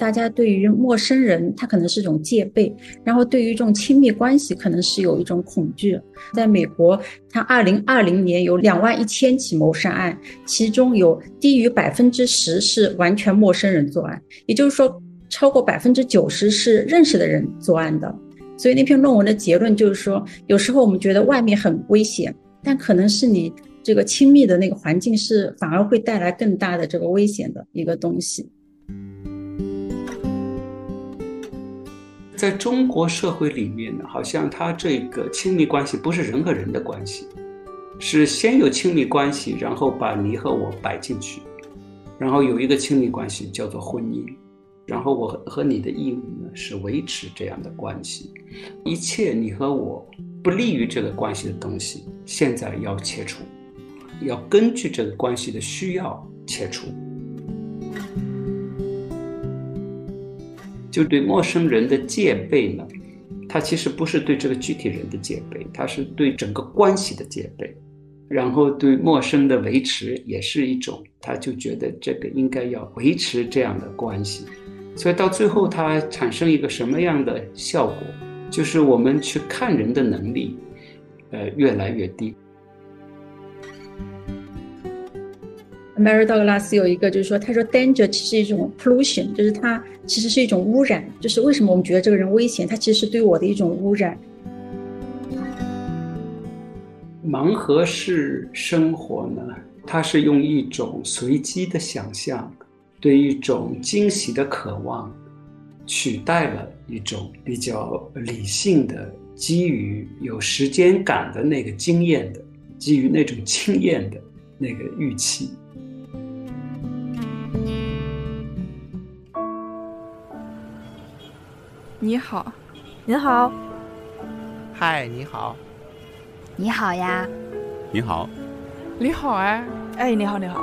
大家对于陌生人，他可能是一种戒备，然后对于这种亲密关系，可能是有一种恐惧。在美国，它二零二零年有两万一千起谋杀案，其中有低于百分之十是完全陌生人作案，也就是说，超过百分之九十是认识的人作案的。所以那篇论文的结论就是说，有时候我们觉得外面很危险，但可能是你这个亲密的那个环境是反而会带来更大的这个危险的一个东西。在中国社会里面呢，好像他这个亲密关系不是人和人的关系，是先有亲密关系，然后把你和我摆进去，然后有一个亲密关系叫做婚姻，然后我和你的义务呢是维持这样的关系，一切你和我不利于这个关系的东西，现在要切除，要根据这个关系的需要切除。就对陌生人的戒备呢，他其实不是对这个具体人的戒备，他是对整个关系的戒备，然后对陌生的维持也是一种，他就觉得这个应该要维持这样的关系，所以到最后它产生一个什么样的效果，就是我们去看人的能力，呃，越来越低。Mary Douglas 有一个，就是说，他说 danger 其实是一种 pollution，就是它其实是一种污染。就是为什么我们觉得这个人危险，它其实是对我的一种污染。盲盒式生活呢，它是用一种随机的想象，对一种惊喜的渴望，取代了一种比较理性的、基于有时间感的那个经验的、基于那种经验的那个预期。你好，你好，嗨，你好，你好呀，你好，你好哎，哎，你好，你好，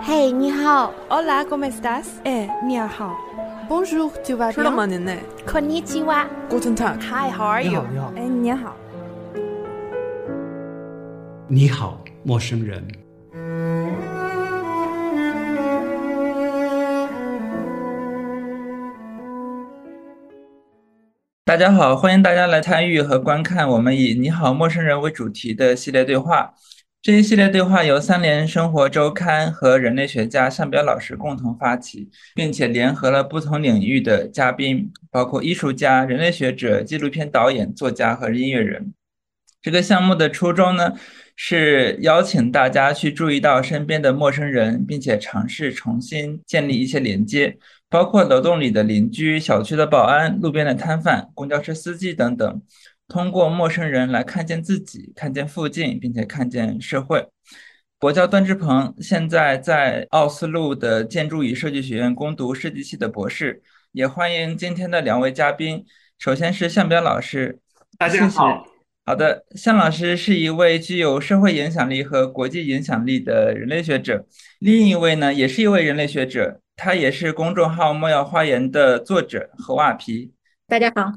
嘿，你好，Hola，¿cómo estás？哎，你好，Bonjour，tu vas bien？吃了吗您呢？Konnichiwa，Guten Tag，Hi，How are you？你好你好，哎，你好，你好，陌生人。大家好，欢迎大家来参与和观看我们以“你好，陌生人”为主题的系列对话。这一系列对话由三联生活周刊和人类学家向彪老师共同发起，并且联合了不同领域的嘉宾，包括艺术家、人类学者、纪录片导演、作家和音乐人。这个项目的初衷呢，是邀请大家去注意到身边的陌生人，并且尝试重新建立一些连接。包括楼栋里的邻居、小区的保安、路边的摊贩、公交车司机等等，通过陌生人来看见自己、看见附近，并且看见社会。我叫段志鹏，现在在奥斯陆的建筑与设计学院攻读设计系的博士。也欢迎今天的两位嘉宾，首先是向彪老师，大家好。好的，向老师是一位具有社会影响力和国际影响力的人类学者，另一位呢，也是一位人类学者。他也是公众号“莫要花园”的作者何瓦皮。大家好，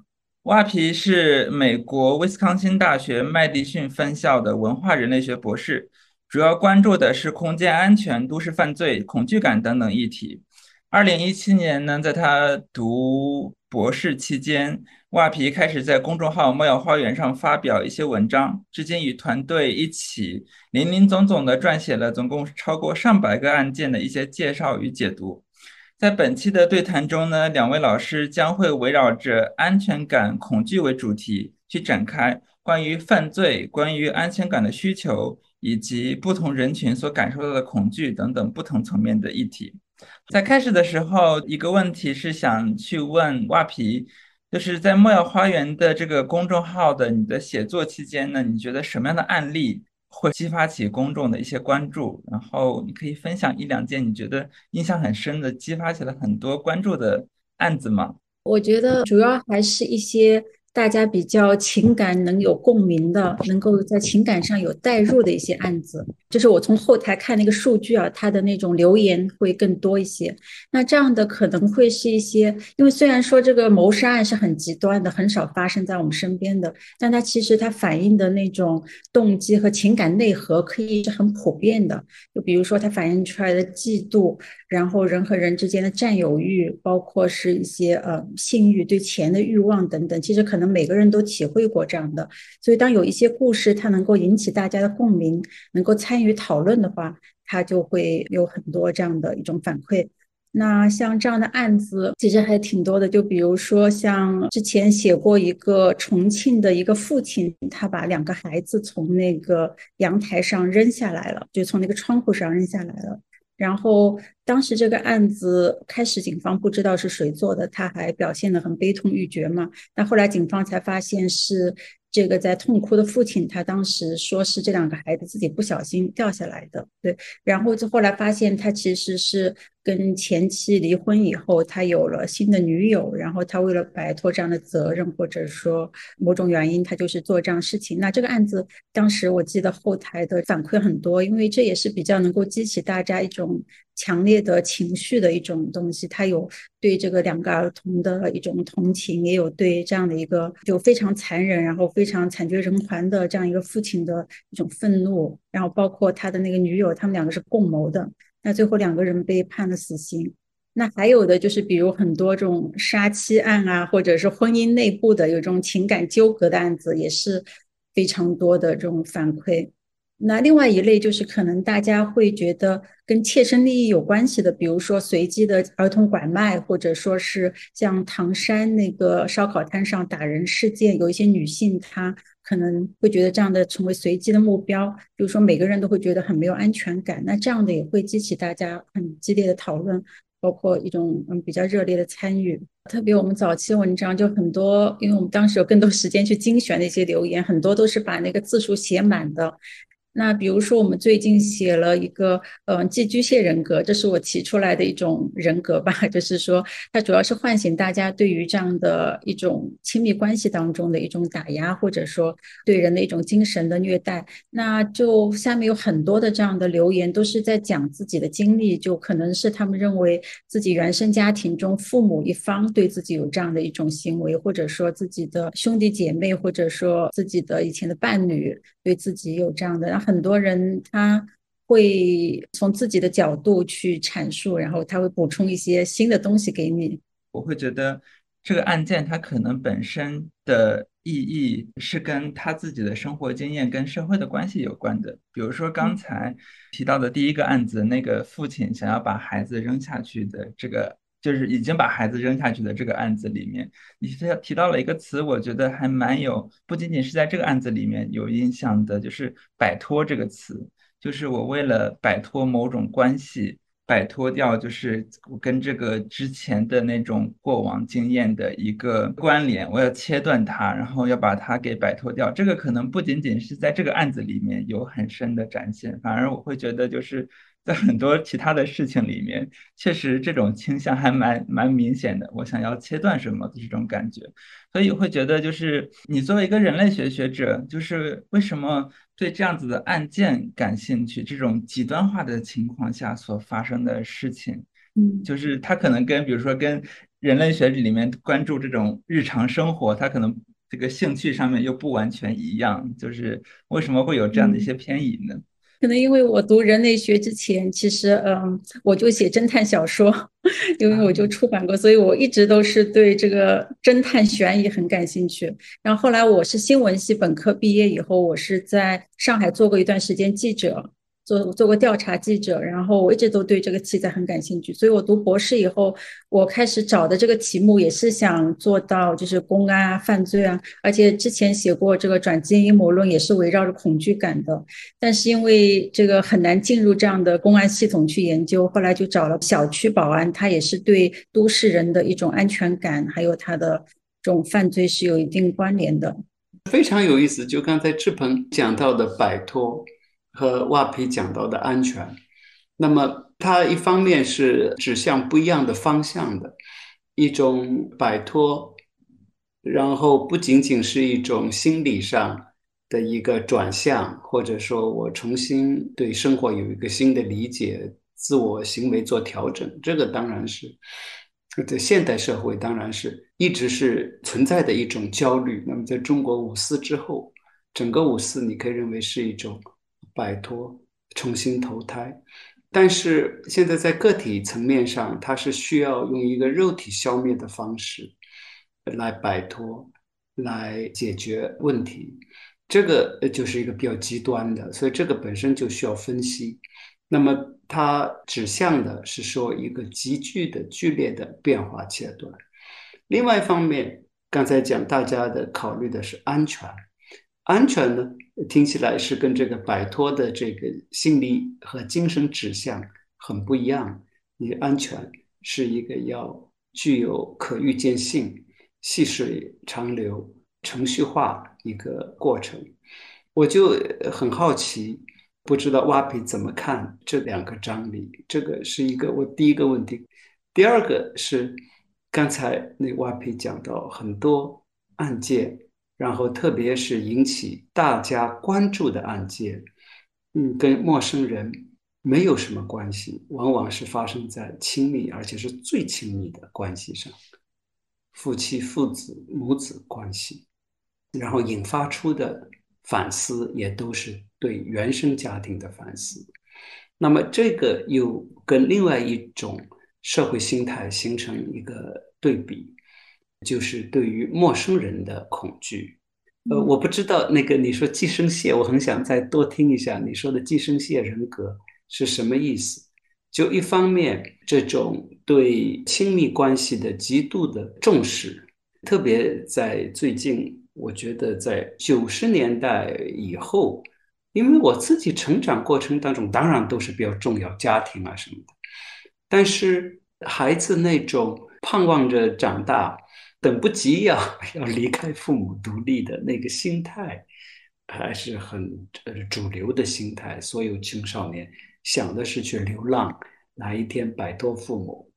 瓦皮是美国威斯康星大学麦迪逊分校的文化人类学博士，主要关注的是空间安全、都市犯罪、恐惧感等等议题。二零一七年呢，在他读博士期间，瓦皮开始在公众号“莫要花园”上发表一些文章，至今与团队一起林林总总的撰写了总共超过上百个案件的一些介绍与解读。在本期的对谈中呢，两位老师将会围绕着安全感、恐惧为主题去展开关于犯罪、关于安全感的需求，以及不同人群所感受到的恐惧等等不同层面的议题。在开始的时候，一个问题是想去问瓦皮，就是在莫要花园的这个公众号的你的写作期间呢，你觉得什么样的案例？会激发起公众的一些关注，然后你可以分享一两件你觉得印象很深的、激发起了很多关注的案子吗？我觉得主要还是一些大家比较情感能有共鸣的，能够在情感上有代入的一些案子，就是我从后台看那个数据啊，它的那种留言会更多一些。那这样的可能会是一些，因为虽然说这个谋杀案是很极端的，很少发生在我们身边的，但它其实它反映的那种动机和情感内核可以是很普遍的。就比如说它反映出来的嫉妒，然后人和人之间的占有欲，包括是一些呃性欲、对钱的欲望等等，其实可能。每个人都体会过这样的，所以当有一些故事它能够引起大家的共鸣，能够参与讨论的话，它就会有很多这样的一种反馈。那像这样的案子其实还挺多的，就比如说像之前写过一个重庆的一个父亲，他把两个孩子从那个阳台上扔下来了，就从那个窗户上扔下来了。然后当时这个案子开始，警方不知道是谁做的，他还表现得很悲痛欲绝嘛。但后来警方才发现是。这个在痛哭的父亲，他当时说是这两个孩子自己不小心掉下来的，对。然后就后来发现他其实是跟前妻离婚以后，他有了新的女友，然后他为了摆脱这样的责任，或者说某种原因，他就是做这样事情。那这个案子当时我记得后台的反馈很多，因为这也是比较能够激起大家一种。强烈的情绪的一种东西，他有对这个两个儿童的一种同情，也有对这样的一个就非常残忍，然后非常惨绝人寰的这样一个父亲的一种愤怒，然后包括他的那个女友，他们两个是共谋的，那最后两个人被判了死刑。那还有的就是，比如很多这种杀妻案啊，或者是婚姻内部的有这种情感纠葛的案子，也是非常多的这种反馈。那另外一类就是可能大家会觉得跟切身利益有关系的，比如说随机的儿童拐卖，或者说是像唐山那个烧烤摊上打人事件，有一些女性她可能会觉得这样的成为随机的目标，比如说每个人都会觉得很没有安全感，那这样的也会激起大家很激烈的讨论，包括一种嗯比较热烈的参与。特别我们早期文章就很多，因为我们当时有更多时间去精选那些留言，很多都是把那个字数写满的。那比如说，我们最近写了一个，嗯，寄居蟹人格，这是我提出来的一种人格吧，就是说，它主要是唤醒大家对于这样的一种亲密关系当中的一种打压，或者说对人的一种精神的虐待。那就下面有很多的这样的留言，都是在讲自己的经历，就可能是他们认为自己原生家庭中父母一方对自己有这样的一种行为，或者说自己的兄弟姐妹，或者说自己的以前的伴侣对自己有这样的。很多人他会从自己的角度去阐述，然后他会补充一些新的东西给你。我会觉得这个案件它可能本身的意义是跟他自己的生活经验跟社会的关系有关的。比如说刚才提到的第一个案子，那个父亲想要把孩子扔下去的这个。就是已经把孩子扔下去的这个案子里面，你提提到了一个词，我觉得还蛮有，不仅仅是在这个案子里面有印象的，就是“摆脱”这个词。就是我为了摆脱某种关系，摆脱掉就是我跟这个之前的那种过往经验的一个关联，我要切断它，然后要把它给摆脱掉。这个可能不仅仅是在这个案子里面有很深的展现，反而我会觉得就是。在很多其他的事情里面，确实这种倾向还蛮蛮明显的。我想要切断什么的这种感觉，所以会觉得就是你作为一个人类学学者，就是为什么对这样子的案件感兴趣？这种极端化的情况下所发生的事情，嗯，就是它可能跟比如说跟人类学里面关注这种日常生活，它可能这个兴趣上面又不完全一样。就是为什么会有这样的一些偏移呢？可能因为我读人类学之前，其实嗯，我就写侦探小说，因为我就出版过，所以我一直都是对这个侦探悬疑很感兴趣。然后后来我是新闻系本科毕业以后，我是在上海做过一段时间记者。做做过调查记者，然后我一直都对这个题材很感兴趣，所以我读博士以后，我开始找的这个题目也是想做到就是公安啊、犯罪啊，而且之前写过这个转基因阴谋论，也是围绕着恐惧感的，但是因为这个很难进入这样的公安系统去研究，后来就找了小区保安，他也是对都市人的一种安全感，还有他的这种犯罪是有一定关联的，非常有意思。就刚才志鹏讲到的摆脱。和瓦皮讲到的安全，那么它一方面是指向不一样的方向的，一种摆脱然后不仅仅是一种心理上的一个转向，或者说我重新对生活有一个新的理解，自我行为做调整，这个当然是在现代社会当然是一直是存在的一种焦虑。那么在中国五四之后，整个五四你可以认为是一种摆脱、重新投胎。但是现在在个体层面上，它是需要用一个肉体消灭的方式来摆脱、来解决问题，这个就是一个比较极端的，所以这个本身就需要分析。那么它指向的是说一个急剧的、剧烈的变化阶段。另外一方面，刚才讲大家的考虑的是安全。安全呢，听起来是跟这个摆脱的这个心理和精神指向很不一样。你安全是一个要具有可预见性、细水长流、程序化一个过程。我就很好奇，不知道挖皮怎么看这两个张力？这个是一个我第一个问题。第二个是刚才那挖皮讲到很多案件。然后，特别是引起大家关注的案件，嗯，跟陌生人没有什么关系，往往是发生在亲密而且是最亲密的关系上，夫妻、父子、母子关系，然后引发出的反思也都是对原生家庭的反思。那么，这个又跟另外一种社会心态形成一个对比。就是对于陌生人的恐惧，呃，我不知道那个你说寄生蟹，我很想再多听一下你说的寄生蟹人格是什么意思。就一方面，这种对亲密关系的极度的重视，特别在最近，我觉得在九十年代以后，因为我自己成长过程当中，当然都是比较重要家庭啊什么的，但是孩子那种盼望着长大。等不及要 要离开父母独立的那个心态，还是很呃主流的心态。所有青少年想的是去流浪，哪一天摆脱父母。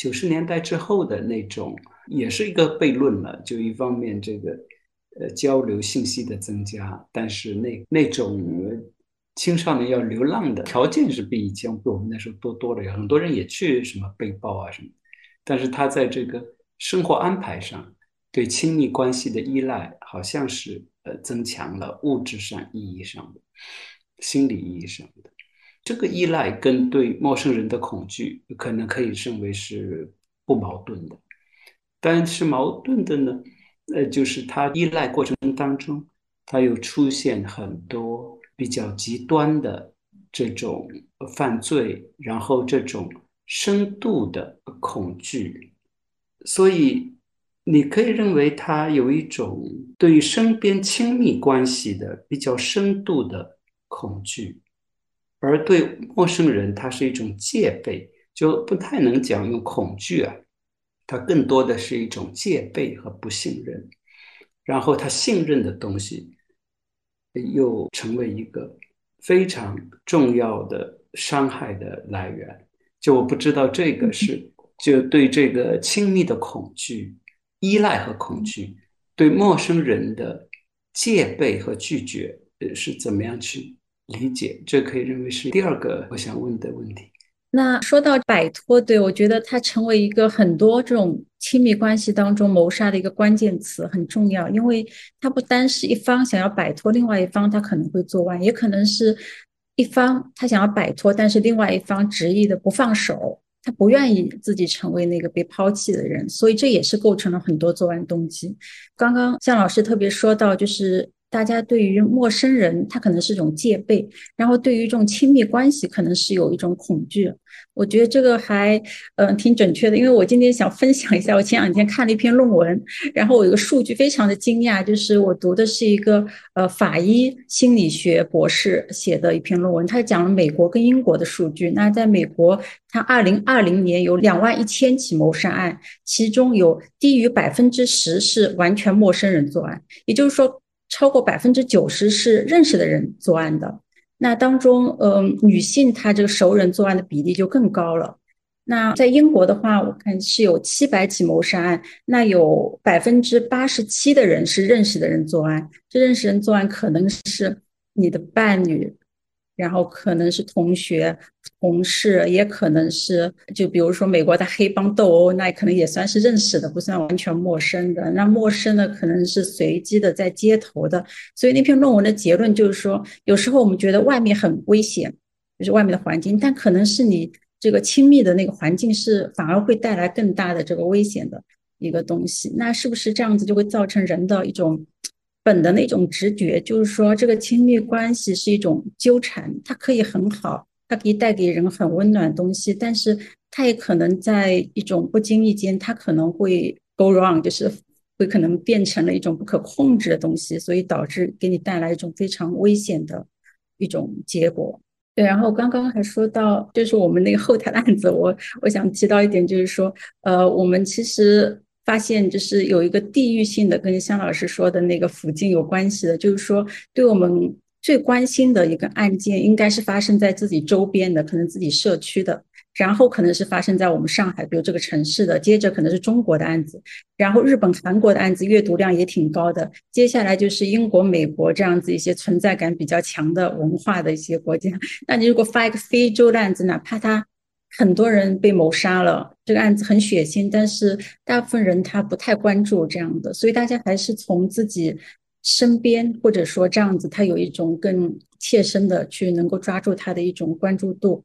九十年代之后的那种，也是一个悖论了。就一方面这个呃交流信息的增加，但是那那种青少年要流浪的条件是比以前比我们那时候多多了。很多人也去什么背包啊什么，但是他在这个。生活安排上对亲密关系的依赖，好像是呃增强了物质上意义上的、心理意义上的这个依赖，跟对陌生人的恐惧，可能可以认为是不矛盾的。但是矛盾的呢，呃，就是他依赖过程当中，他又出现很多比较极端的这种犯罪，然后这种深度的恐惧。所以，你可以认为他有一种对于身边亲密关系的比较深度的恐惧，而对陌生人，他是一种戒备，就不太能讲用恐惧啊，他更多的是一种戒备和不信任，然后他信任的东西又成为一个非常重要的伤害的来源。就我不知道这个是。就对这个亲密的恐惧、依赖和恐惧，对陌生人的戒备和拒绝，呃，是怎么样去理解？这可以认为是第二个我想问的问题。那说到摆脱，对我觉得它成为一个很多这种亲密关系当中谋杀的一个关键词，很重要，因为它不单是一方想要摆脱，另外一方他可能会作案，也可能是一方他想要摆脱，但是另外一方执意的不放手。他不愿意自己成为那个被抛弃的人，所以这也是构成了很多作案动机。刚刚向老师特别说到，就是。大家对于陌生人，他可能是一种戒备；然后对于这种亲密关系，可能是有一种恐惧。我觉得这个还嗯挺准确的，因为我今天想分享一下，我前两天看了一篇论文，然后我有个数据非常的惊讶，就是我读的是一个呃法医心理学博士写的一篇论文，他讲了美国跟英国的数据。那在美国，他二零二零年有两万一千起谋杀案，其中有低于百分之十是完全陌生人作案，也就是说。超过百分之九十是认识的人作案的，那当中，嗯，女性她这个熟人作案的比例就更高了。那在英国的话，我看是有七百起谋杀案，那有百分之八十七的人是认识的人作案，这认识人作案可能是你的伴侣。然后可能是同学、同事，也可能是就比如说美国的黑帮斗殴，那可能也算是认识的，不算完全陌生的。那陌生的可能是随机的在街头的。所以那篇论文的结论就是说，有时候我们觉得外面很危险，就是外面的环境，但可能是你这个亲密的那个环境是反而会带来更大的这个危险的一个东西。那是不是这样子就会造成人的一种？本的那种直觉，就是说这个亲密关系是一种纠缠，它可以很好，它可以带给人很温暖的东西，但是它也可能在一种不经意间，它可能会 go wrong，就是会可能变成了一种不可控制的东西，所以导致给你带来一种非常危险的一种结果。对，然后刚刚还说到，就是我们那个后台的案子，我我想提到一点，就是说，呃，我们其实。发现就是有一个地域性的，跟香老师说的那个附近有关系的，就是说对我们最关心的一个案件，应该是发生在自己周边的，可能自己社区的，然后可能是发生在我们上海，比如这个城市的，接着可能是中国的案子，然后日本、韩国的案子阅读量也挺高的，接下来就是英国、美国这样子一些存在感比较强的文化的一些国家。那你如果发一个非洲的案子，哪怕他。很多人被谋杀了，这个案子很血腥，但是大部分人他不太关注这样的，所以大家还是从自己身边或者说这样子，他有一种更切身的去能够抓住他的一种关注度。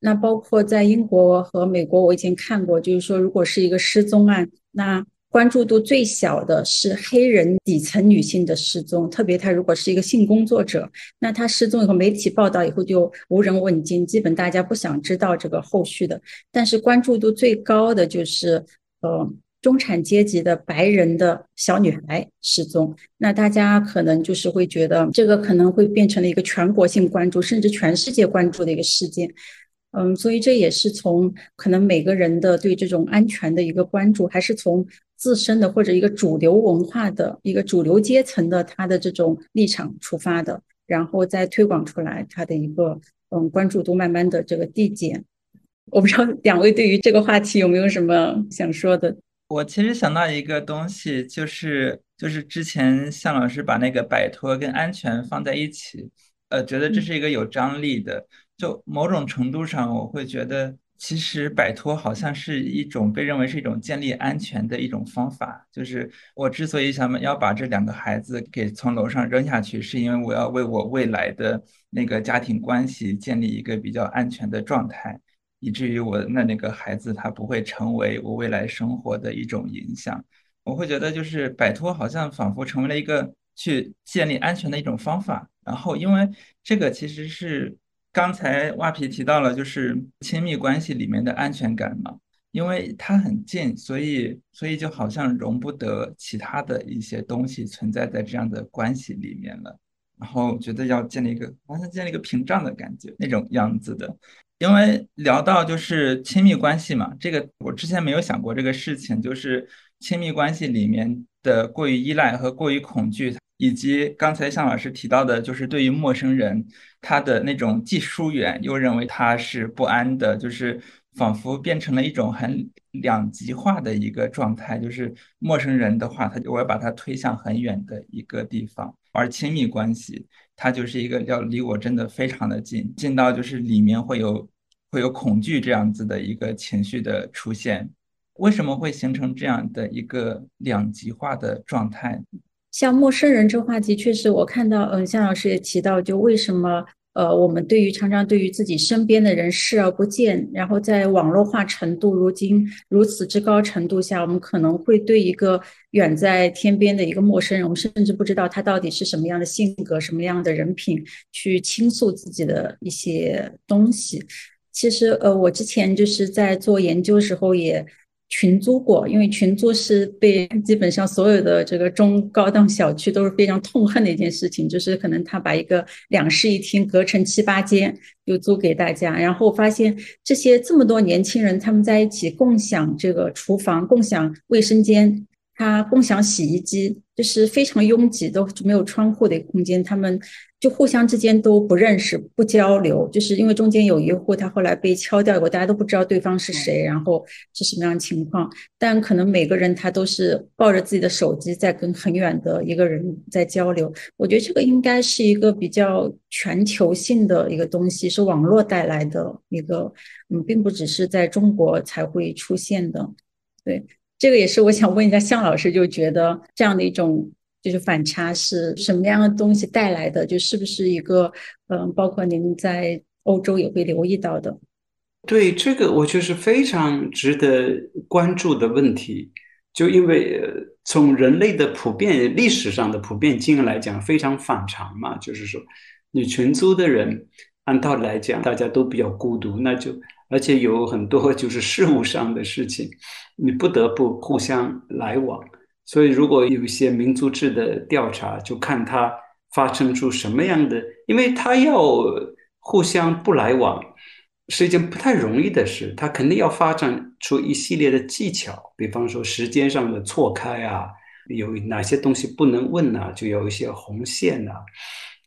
那包括在英国和美国，我以前看过，就是说如果是一个失踪案，那。关注度最小的是黑人底层女性的失踪，特别她如果是一个性工作者，那她失踪以后，媒体报道以后就无人问津，基本大家不想知道这个后续的。但是关注度最高的就是，呃，中产阶级的白人的小女孩失踪，那大家可能就是会觉得这个可能会变成了一个全国性关注，甚至全世界关注的一个事件。嗯，所以这也是从可能每个人的对这种安全的一个关注，还是从。自身的或者一个主流文化的一个主流阶层的他的这种立场出发的，然后再推广出来，他的一个嗯关注度慢慢的这个递减。我不知道两位对于这个话题有没有什么想说的？我其实想到一个东西，就是就是之前向老师把那个摆脱跟安全放在一起，呃，觉得这是一个有张力的。就某种程度上，我会觉得。其实摆脱好像是一种被认为是一种建立安全的一种方法。就是我之所以想要把这两个孩子给从楼上扔下去，是因为我要为我未来的那个家庭关系建立一个比较安全的状态，以至于我那那个孩子他不会成为我未来生活的一种影响。我会觉得就是摆脱好像仿佛成为了一个去建立安全的一种方法。然后因为这个其实是。刚才蛙皮提到了，就是亲密关系里面的安全感嘛，因为它很近，所以所以就好像容不得其他的一些东西存在在这样的关系里面了。然后觉得要建立一个，好像建立一个屏障的感觉，那种样子的。因为聊到就是亲密关系嘛，这个我之前没有想过这个事情，就是亲密关系里面的过于依赖和过于恐惧。以及刚才向老师提到的，就是对于陌生人，他的那种既疏远又认为他是不安的，就是仿佛变成了一种很两极化的一个状态。就是陌生人的话，他就我要把他推向很远的一个地方；而亲密关系，它就是一个要离我真的非常的近，近到就是里面会有会有恐惧这样子的一个情绪的出现。为什么会形成这样的一个两极化的状态？像陌生人这话题，确实我看到，嗯，向老师也提到，就为什么，呃，我们对于常常对于自己身边的人视而不见，然后在网络化程度如今如此之高程度下，我们可能会对一个远在天边的一个陌生人，我们甚至不知道他到底是什么样的性格、什么样的人品，去倾诉自己的一些东西。其实，呃，我之前就是在做研究时候也。群租过，因为群租是被基本上所有的这个中高档小区都是非常痛恨的一件事情，就是可能他把一个两室一厅隔成七八间，又租给大家。然后发现这些这么多年轻人他们在一起共享这个厨房、共享卫生间，他共享洗衣机，就是非常拥挤，都没有窗户的一个空间，他们。就互相之间都不认识、不交流，就是因为中间有一户他后来被敲掉过，大家都不知道对方是谁，然后是什么样的情况。但可能每个人他都是抱着自己的手机在跟很远的一个人在交流。我觉得这个应该是一个比较全球性的一个东西，是网络带来的一个，嗯，并不只是在中国才会出现的。对，这个也是我想问一下向老师，就觉得这样的一种。就是反差是什么样的东西带来的？就是不是一个嗯，包括您在欧洲也会留意到的。对这个，我觉得是非常值得关注的问题。就因为从人类的普遍历史上的普遍经验来讲，非常反常嘛。就是说，你群租的人，按道理来讲，大家都比较孤独，那就而且有很多就是事务上的事情，你不得不互相来往。所以，如果有一些民族志的调查，就看他发生出什么样的，因为他要互相不来往，是一件不太容易的事。他肯定要发展出一系列的技巧，比方说时间上的错开啊，有哪些东西不能问啊，就有一些红线啊，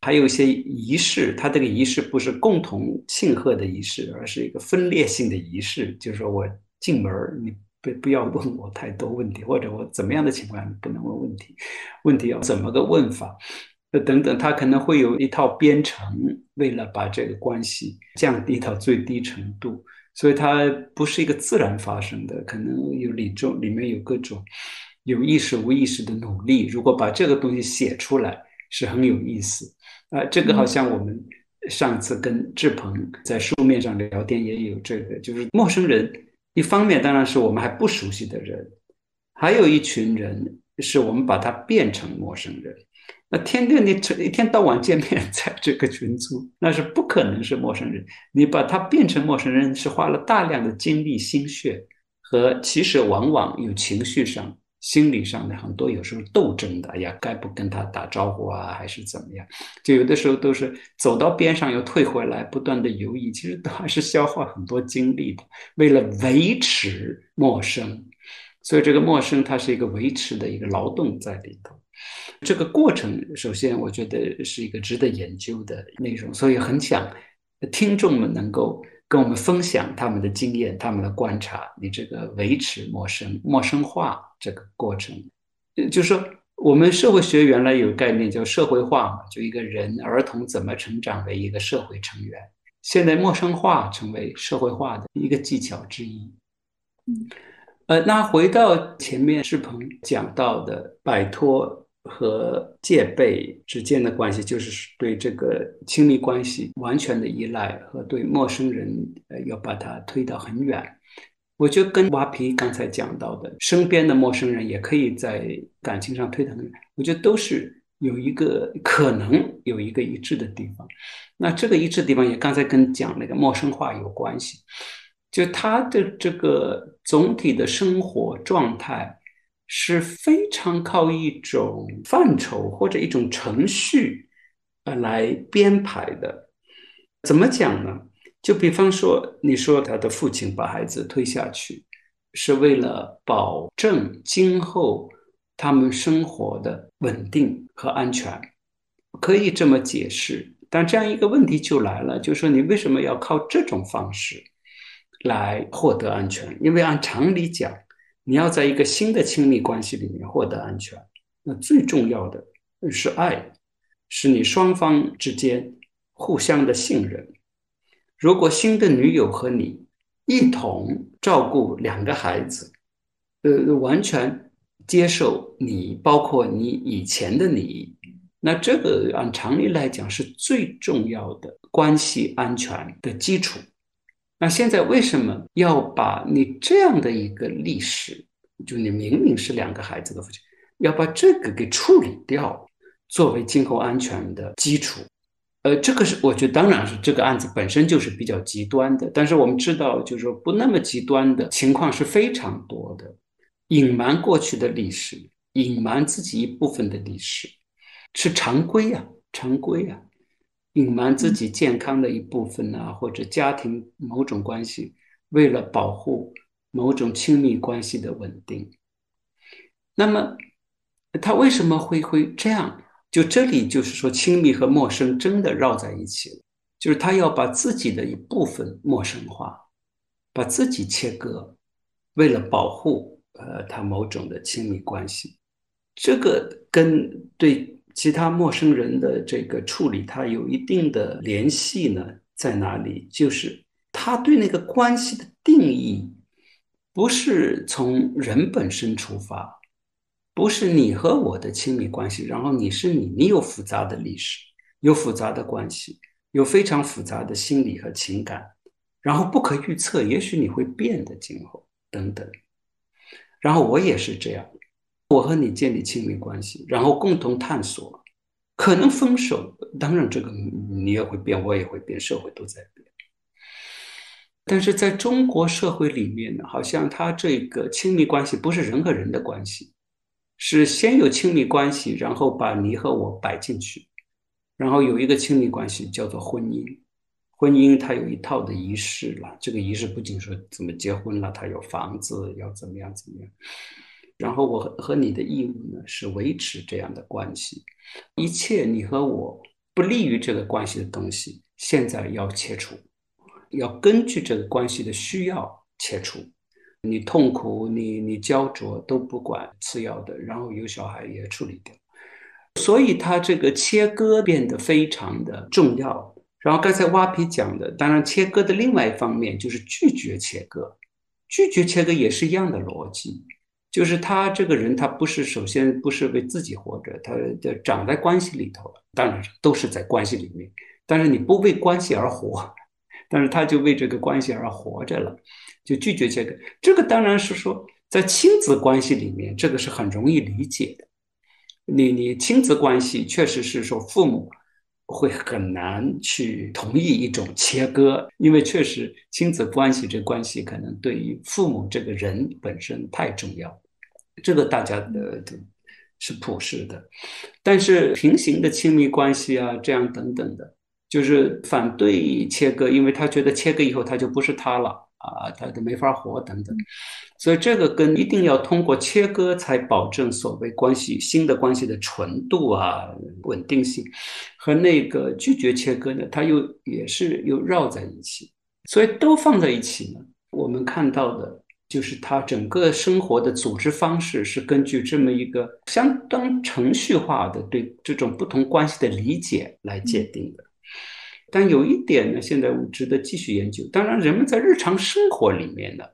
还有一些仪式。他这个仪式不是共同庆贺的仪式，而是一个分裂性的仪式，就是说我进门你。不不要问我太多问题，或者我怎么样的情况下不能问问题，问题要怎么个问法，呃等等，他可能会有一套编程，为了把这个关系降低到最低程度，所以它不是一个自然发生的，可能有里中里面有各种有意识无意识的努力。如果把这个东西写出来，是很有意思。啊，这个好像我们上次跟志鹏在书面上聊天也有这个，就是陌生人。一方面当然是我们还不熟悉的人，还有一群人是我们把它变成陌生人。那天天你成一天到晚见面在这个群组，那是不可能是陌生人。你把它变成陌生人，是花了大量的精力、心血和其实往往有情绪上。心理上的很多有时候斗争的，哎呀，该不跟他打招呼啊，还是怎么样？就有的时候都是走到边上又退回来，不断的游移，其实都还是消耗很多精力的。为了维持陌生，所以这个陌生它是一个维持的一个劳动在里头。这个过程，首先我觉得是一个值得研究的内容，所以很想听众们能够。跟我们分享他们的经验、他们的观察，你这个维持陌生、陌生化这个过程，就是说，我们社会学原来有概念叫社会化嘛，就一个人儿童怎么成长为一个社会成员，现在陌生化成为社会化的一个技巧之一。嗯，呃，那回到前面志鹏讲到的摆脱。和戒备之间的关系，就是对这个亲密关系完全的依赖，和对陌生人呃要把它推到很远。我觉得跟瓦皮刚才讲到的，身边的陌生人也可以在感情上推得很远。我觉得都是有一个可能有一个一致的地方。那这个一致地方也刚才跟讲那个陌生化有关系，就他的这个总体的生活状态。是非常靠一种范畴或者一种程序，呃，来编排的。怎么讲呢？就比方说，你说他的父亲把孩子推下去，是为了保证今后他们生活的稳定和安全，可以这么解释。但这样一个问题就来了，就是说你为什么要靠这种方式来获得安全？因为按常理讲。你要在一个新的亲密关系里面获得安全，那最重要的是爱，是你双方之间互相的信任。如果新的女友和你一同照顾两个孩子，呃，完全接受你，包括你以前的你，那这个按常理来讲是最重要的关系安全的基础。那现在为什么要把你这样的一个历史，就你明明是两个孩子的父亲，要把这个给处理掉，作为今后安全的基础？呃，这个是我觉得，当然是这个案子本身就是比较极端的。但是我们知道，就是说不那么极端的情况是非常多的，隐瞒过去的历史，隐瞒自己一部分的历史，是常规呀，常规呀。隐瞒自己健康的一部分啊，或者家庭某种关系，为了保护某种亲密关系的稳定。那么，他为什么会会这样？就这里就是说，亲密和陌生真的绕在一起了。就是他要把自己的一部分陌生化，把自己切割，为了保护呃他某种的亲密关系。这个跟对其他陌生人的这个处理，它有一定的联系呢，在哪里？就是他对那个关系的定义，不是从人本身出发。不是你和我的亲密关系，然后你是你，你有复杂的历史，有复杂的关系，有非常复杂的心理和情感，然后不可预测，也许你会变的，今后等等。然后我也是这样，我和你建立亲密关系，然后共同探索，可能分手，当然这个你也会变，我也会变，社会都在变。但是在中国社会里面呢，好像他这个亲密关系不是人和人的关系。是先有亲密关系，然后把你和我摆进去，然后有一个亲密关系叫做婚姻。婚姻它有一套的仪式了，这个仪式不仅说怎么结婚了，它有房子要怎么样怎么样。然后我和和你的义务呢是维持这样的关系，一切你和我不利于这个关系的东西，现在要切除，要根据这个关系的需要切除。你痛苦，你你焦灼都不管，次要的，然后有小孩也处理掉，所以他这个切割变得非常的重要。然后刚才挖皮讲的，当然切割的另外一方面就是拒绝切割，拒绝切割也是一样的逻辑，就是他这个人他不是首先不是为自己活着，他长在关系里头了，当然都是在关系里面，但是你不为关系而活，但是他就为这个关系而活着了。就拒绝这个，这个当然是说，在亲子关系里面，这个是很容易理解的。你你亲子关系确实是说，父母会很难去同意一种切割，因为确实亲子关系这关系可能对于父母这个人本身太重要，这个大家的都是普世的。但是平行的亲密关系啊，这样等等的，就是反对切割，因为他觉得切割以后他就不是他了。啊，他都没法活等等，所以这个跟一定要通过切割才保证所谓关系新的关系的纯度啊稳定性，和那个拒绝切割呢，它又也是又绕在一起，所以都放在一起呢。我们看到的就是他整个生活的组织方式是根据这么一个相当程序化的对这种不同关系的理解来界定的。但有一点呢，现在我们值得继续研究。当然，人们在日常生活里面的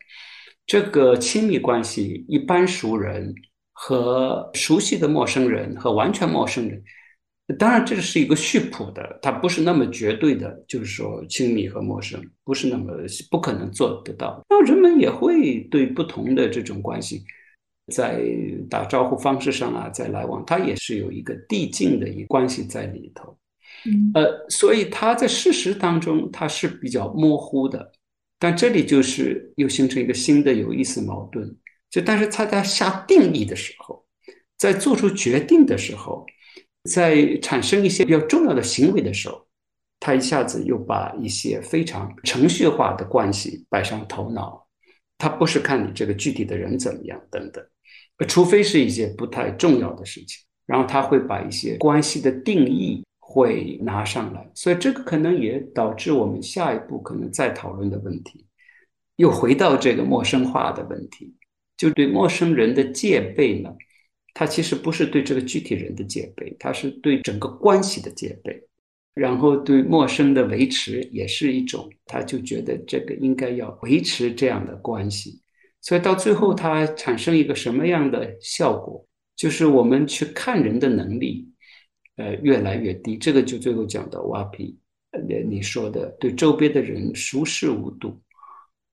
这个亲密关系，一般熟人和熟悉的陌生人和完全陌生人，当然这是一个序谱的，它不是那么绝对的，就是说亲密和陌生不是那么不可能做得到。那人们也会对不同的这种关系，在打招呼方式上啊，在来往，它也是有一个递进的一关系在里头。呃，所以它在事实当中它是比较模糊的，但这里就是又形成一个新的有意思矛盾。就但是他在下定义的时候，在做出决定的时候，在产生一些比较重要的行为的时候，他一下子又把一些非常程序化的关系摆上头脑。他不是看你这个具体的人怎么样等等，除非是一些不太重要的事情，然后他会把一些关系的定义。会拿上来，所以这个可能也导致我们下一步可能再讨论的问题，又回到这个陌生化的问题，就对陌生人的戒备呢，它其实不是对这个具体人的戒备，它是对整个关系的戒备，然后对陌生的维持也是一种，他就觉得这个应该要维持这样的关系，所以到最后它产生一个什么样的效果，就是我们去看人的能力。呃，越来越低，这个就最后讲到挖皮，呃你说的对周边的人熟视无睹，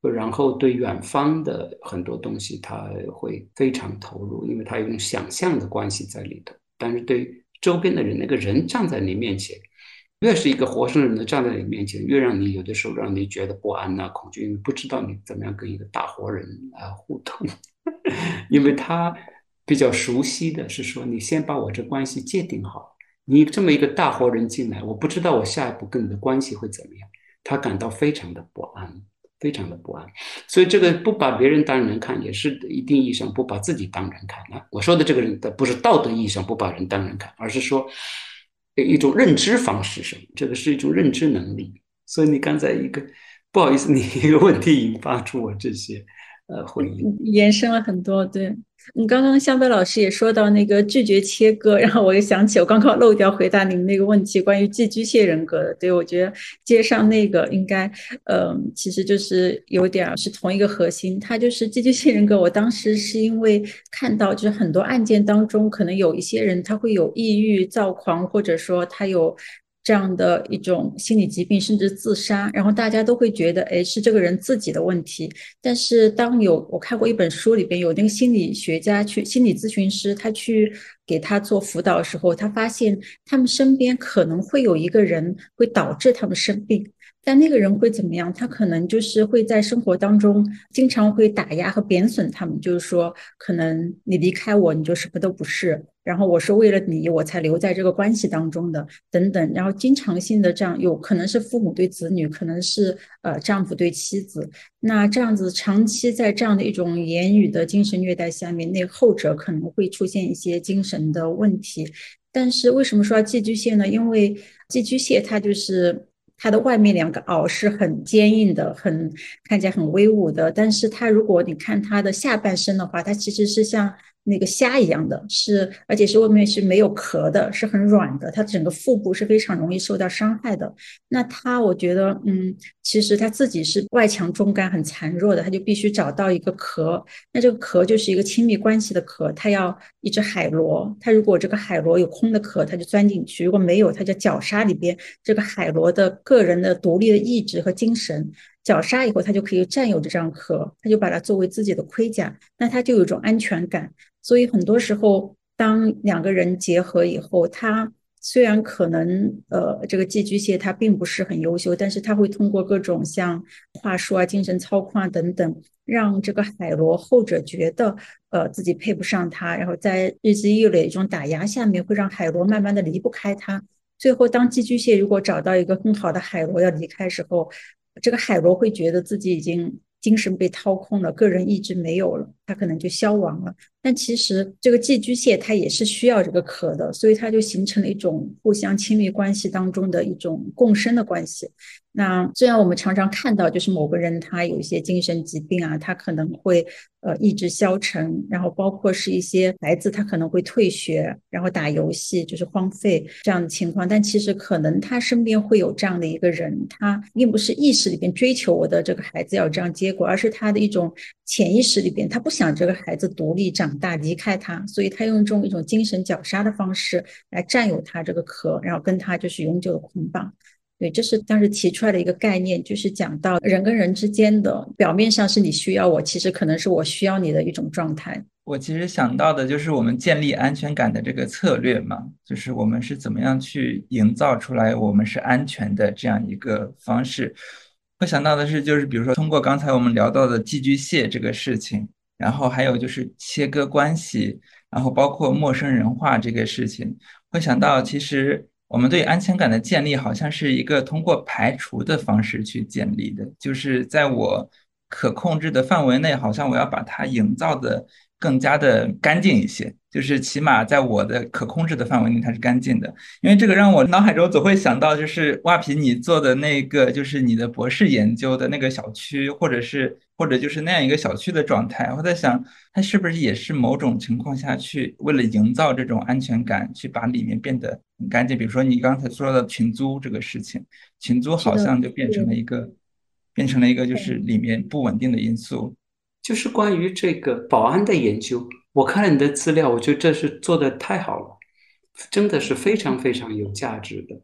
然后对远方的很多东西他会非常投入，因为他有一种想象的关系在里头。但是对周边的人，那个人站在你面前，越是一个活生生的站在你面前，越让你有的时候让你觉得不安呐、恐惧，因为不知道你怎么样跟一个大活人啊互动，因为他比较熟悉的是说，你先把我这关系界定好。你这么一个大活人进来，我不知道我下一步跟你的关系会怎么样，他感到非常的不安，非常的不安。所以这个不把别人当人看，也是一定意义上不把自己当人看啊。我说的这个人的不是道德意义上不把人当人看，而是说一种认知方式上，这个是一种认知能力。所以你刚才一个不好意思，你一个问题引发出我这些呃回应，延伸了很多，对。你刚刚香贝老师也说到那个拒绝切割，然后我又想起我刚刚漏掉回答您那个问题，关于寄居蟹人格的。对，我觉得接上那个应该，嗯，其实就是有点是同一个核心。它就是寄居蟹人格。我当时是因为看到，就是很多案件当中，可能有一些人他会有抑郁、躁狂，或者说他有。这样的一种心理疾病，甚至自杀，然后大家都会觉得，哎，是这个人自己的问题。但是当有我看过一本书里边有那个心理学家去心理咨询师，他去给他做辅导的时候，他发现他们身边可能会有一个人会导致他们生病。但那个人会怎么样？他可能就是会在生活当中经常会打压和贬损他们，就是说，可能你离开我，你就什么都不是。然后我是为了你，我才留在这个关系当中的，等等。然后经常性的这样，有可能是父母对子女，可能是呃丈夫对妻子。那这样子长期在这样的一种言语的精神虐待下面，那后者可能会出现一些精神的问题。但是为什么说寄居蟹呢？因为寄居蟹它就是。它的外面两个螯是很坚硬的，很看起来很威武的，但是它如果你看它的下半身的话，它其实是像。那个虾一样的是，而且是外面是没有壳的，是很软的。它整个腹部是非常容易受到伤害的。那它，我觉得，嗯，其实它自己是外强中干、很残弱的，它就必须找到一个壳。那这个壳就是一个亲密关系的壳。它要一只海螺，它如果这个海螺有空的壳，它就钻进去；如果没有，它就绞杀里边这个海螺的个人的独立的意志和精神。绞杀以后，它就可以占有这张壳，他就把它作为自己的盔甲，那他就有一种安全感。所以很多时候，当两个人结合以后，他虽然可能呃，这个寄居蟹它并不是很优秀，但是他会通过各种像话术啊、精神操控啊等等，让这个海螺后者觉得呃自己配不上他，然后在日积月累中打压下面，会让海螺慢慢的离不开他。最后，当寄居蟹如果找到一个更好的海螺要离开时候，这个海螺会觉得自己已经。精神被掏空了，个人意志没有了，它可能就消亡了。但其实这个寄居蟹它也是需要这个壳的，所以它就形成了一种互相亲密关系当中的一种共生的关系。那虽然我们常常看到，就是某个人他有一些精神疾病啊，他可能会呃意志消沉，然后包括是一些孩子他可能会退学，然后打游戏就是荒废这样的情况。但其实可能他身边会有这样的一个人，他并不是意识里边追求我的这个孩子要这样结果，而是他的一种潜意识里边，他不想这个孩子独立长大离开他，所以他用这种一种精神绞杀的方式来占有他这个壳，然后跟他就是永久的捆绑。对，这是当时提出来的一个概念，就是讲到人跟人之间的表面上是你需要我，其实可能是我需要你的一种状态。我其实想到的就是我们建立安全感的这个策略嘛，就是我们是怎么样去营造出来我们是安全的这样一个方式。我想到的是，就是比如说通过刚才我们聊到的寄居蟹这个事情，然后还有就是切割关系，然后包括陌生人化这个事情，会想到其实。我们对安全感的建立，好像是一个通过排除的方式去建立的，就是在我可控制的范围内，好像我要把它营造的更加的干净一些。就是起码在我的可控制的范围内，它是干净的。因为这个让我脑海中总会想到，就是挖皮你做的那个，就是你的博士研究的那个小区，或者是或者就是那样一个小区的状态。我在想，它是不是也是某种情况下去为了营造这种安全感，去把里面变得很干净？比如说你刚才说的群租这个事情，群租好像就变成了一个，变成了一个就是里面不稳定的因素。就是关于这个保安的研究。我看了你的资料，我觉得这是做的太好了，真的是非常非常有价值的。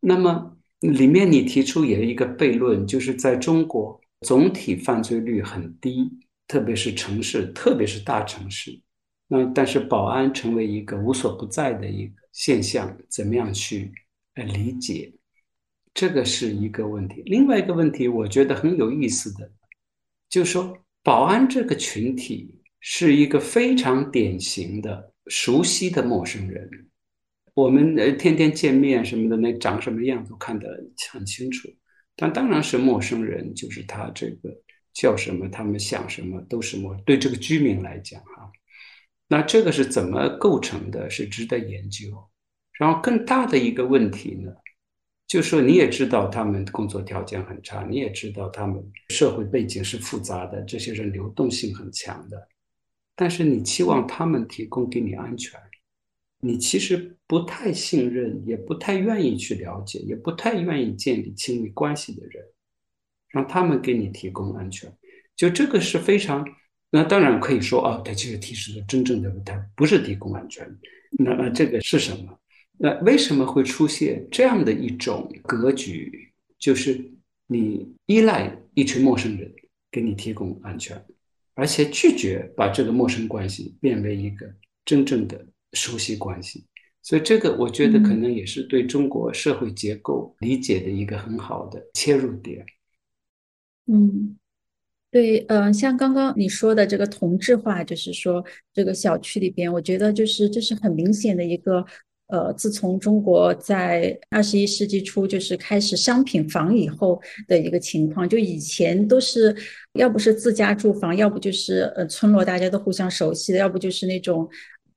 那么里面你提出也一个悖论，就是在中国总体犯罪率很低，特别是城市，特别是大城市。那但是保安成为一个无所不在的一个现象，怎么样去呃理解？这个是一个问题。另外一个问题，我觉得很有意思的，就是说保安这个群体。是一个非常典型的熟悉的陌生人，我们呃天天见面什么的，那长什么样都看得很清楚。但当然是陌生人，就是他这个叫什么，他们想什么都是陌。对这个居民来讲，那这个是怎么构成的，是值得研究。然后更大的一个问题呢，就是说你也知道他们工作条件很差，你也知道他们社会背景是复杂的，这些人流动性很强的，但是你期望他们提供给你安全。你其实不太信任，也不太愿意去了解，也不太愿意建立亲密关系的人，让他们给你提供安全，就这个是非常。那当然可以说啊，它其实提示了真正的它不是提供安全。那么这个是什么？那为什么会出现这样的一种格局？就是你依赖一群陌生人给你提供安全，而且拒绝把这个陌生关系变为一个真正的。熟悉关系，所以这个我觉得可能也是对中国社会结构理解的一个很好的切入点。嗯，对，嗯，像刚刚你说的这个同质化，就是说这个小区里边，我觉得就是这是很明显的一个，呃，自从中国在二十一世纪初就是开始商品房以后的一个情况，就以前都是要不是自家住房，要不就是呃村落大家都互相熟悉的，要不就是那种。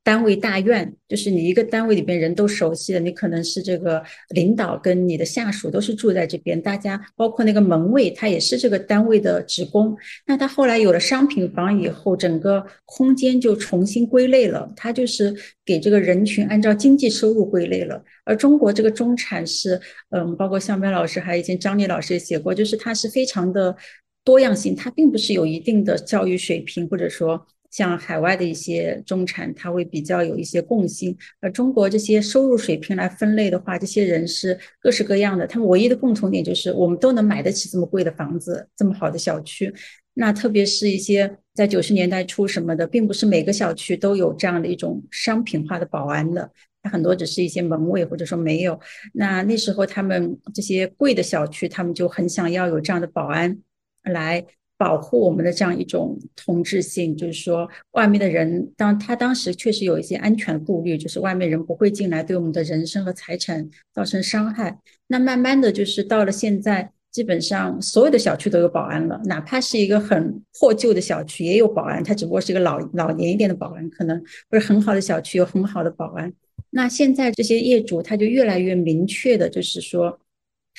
单位大院就是你一个单位里边人都熟悉的，你可能是这个领导跟你的下属都是住在这边，大家包括那个门卫他也是这个单位的职工。那他后来有了商品房以后，整个空间就重新归类了，他就是给这个人群按照经济收入归类了。而中国这个中产是，嗯，包括向彪老师还有以前张丽老师也写过，就是它是非常的多样性，它并不是有一定的教育水平或者说。像海外的一些中产，他会比较有一些共性。而中国这些收入水平来分类的话，这些人是各式各样的。他们唯一的共同点就是，我们都能买得起这么贵的房子，这么好的小区。那特别是一些在九十年代初什么的，并不是每个小区都有这样的一种商品化的保安的，它很多只是一些门卫或者说没有。那那时候他们这些贵的小区，他们就很想要有这样的保安来。保护我们的这样一种同质性，就是说，外面的人当他当时确实有一些安全顾虑，就是外面人不会进来对我们的人身和财产造成伤害。那慢慢的就是到了现在，基本上所有的小区都有保安了，哪怕是一个很破旧的小区也有保安，它只不过是一个老老年一点的保安，可能不是很好的小区有很好的保安。那现在这些业主他就越来越明确的，就是说。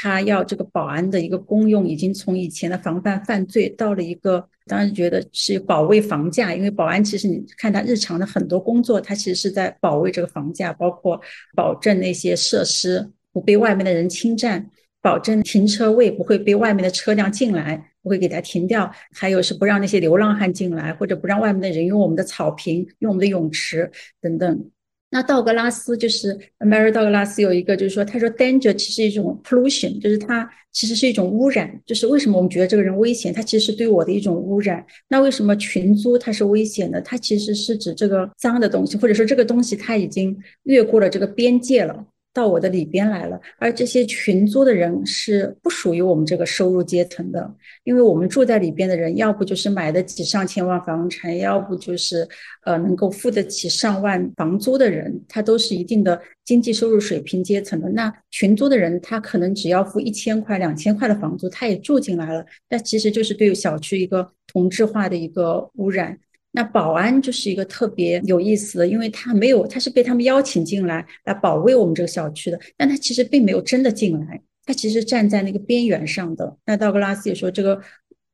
他要这个保安的一个功用，已经从以前的防范犯罪到了一个，当然觉得是保卫房价，因为保安其实你看他日常的很多工作，他其实是在保卫这个房价，包括保证那些设施不被外面的人侵占，保证停车位不会被外面的车辆进来，不会给他停掉，还有是不让那些流浪汉进来，或者不让外面的人用我们的草坪、用我们的泳池等等。那道格拉斯就是 Mary 道格拉斯有一个，就是说，他说 danger 其实是一种 pollution，就是它其实是一种污染。就是为什么我们觉得这个人危险，他其实是对我的一种污染。那为什么群租它是危险的？它其实是指这个脏的东西，或者说这个东西它已经越过了这个边界了。到我的里边来了，而这些群租的人是不属于我们这个收入阶层的，因为我们住在里边的人，要不就是买得起上千万房产，要不就是呃能够付得起上万房租的人，他都是一定的经济收入水平阶层的。那群租的人，他可能只要付一千块、两千块的房租，他也住进来了，那其实就是对小区一个同质化的一个污染。那保安就是一个特别有意思的，因为他没有，他是被他们邀请进来来保卫我们这个小区的，但他其实并没有真的进来，他其实站在那个边缘上的。那道格拉斯也说，这个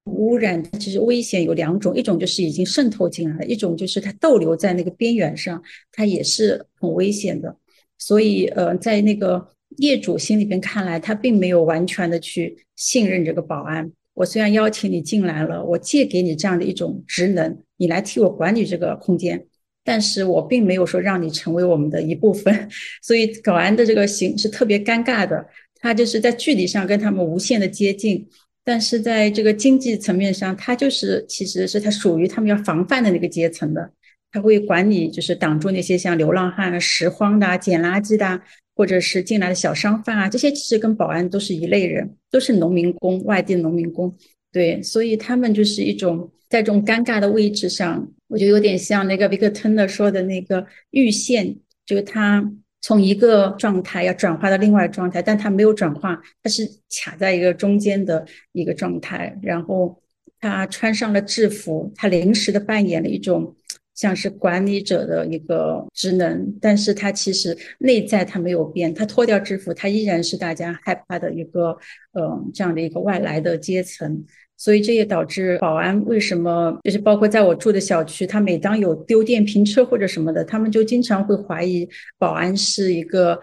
污染其实危险有两种，一种就是已经渗透进来了，一种就是它逗留在那个边缘上，它也是很危险的。所以，呃，在那个业主心里边看来，他并没有完全的去信任这个保安。我虽然邀请你进来了，我借给你这样的一种职能，你来替我管理这个空间，但是我并没有说让你成为我们的一部分，所以保安的这个行是特别尴尬的。他就是在距离上跟他们无限的接近，但是在这个经济层面上，他就是其实是他属于他们要防范的那个阶层的，他会管理，就是挡住那些像流浪汉、拾荒的、捡垃圾的。或者是进来的小商贩啊，这些其实跟保安都是一类人，都是农民工，外地农民工。对，所以他们就是一种在这种尴尬的位置上，我觉得有点像那个维克特纳说的那个预线，就是他从一个状态要转化到另外状态，但他没有转化，他是卡在一个中间的一个状态。然后他穿上了制服，他临时的扮演了一种像是管理者的一个职能，但是他其实内在他没有变，他脱掉制服，他依然是大家害怕的一个呃这样的一个外来的阶层。所以这也导致保安为什么就是包括在我住的小区，他每当有丢电瓶车或者什么的，他们就经常会怀疑保安是一个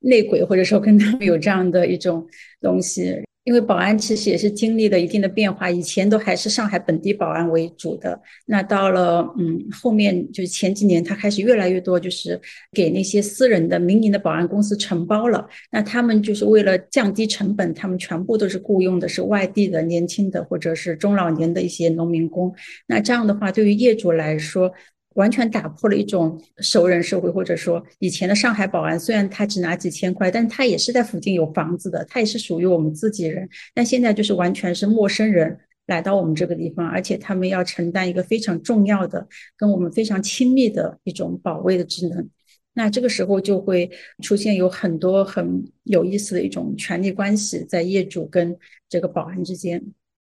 内鬼，或者说跟他们有这样的一种东西。因为保安其实也是经历了一定的变化，以前都还是上海本地保安为主的，那到了嗯后面就是前几年，他开始越来越多，就是给那些私人的民营的保安公司承包了，那他们就是为了降低成本，他们全部都是雇佣的是外地的年轻的或者是中老年的一些农民工，那这样的话，对于业主来说。完全打破了一种熟人社会，或者说以前的上海保安，虽然他只拿几千块，但他也是在附近有房子的，他也是属于我们自己人。但现在就是完全是陌生人来到我们这个地方，而且他们要承担一个非常重要的、跟我们非常亲密的一种保卫的职能。那这个时候就会出现有很多很有意思的一种权力关系在业主跟这个保安之间。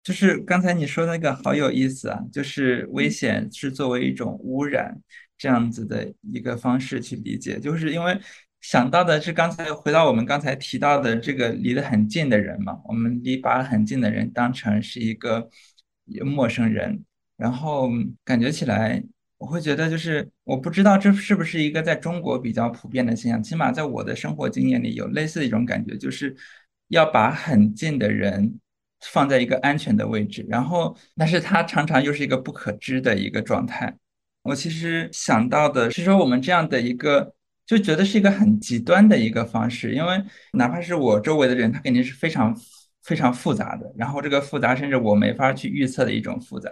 就是刚才你说那个好有意思啊，就是危险是作为一种污染这样子的一个方式去理解，就是因为想到的是刚才回到我们刚才提到的这个离得很近的人嘛，我们离把很近的人当成是一个陌生人，然后感觉起来我会觉得就是我不知道这是不是一个在中国比较普遍的现象，起码在我的生活经验里有类似的一种感觉，就是要把很近的人。放在一个安全的位置，然后，但是它常常又是一个不可知的一个状态。我其实想到的是说，我们这样的一个，就觉得是一个很极端的一个方式，因为哪怕是我周围的人，他肯定是非常非常复杂的，然后这个复杂甚至我没法去预测的一种复杂，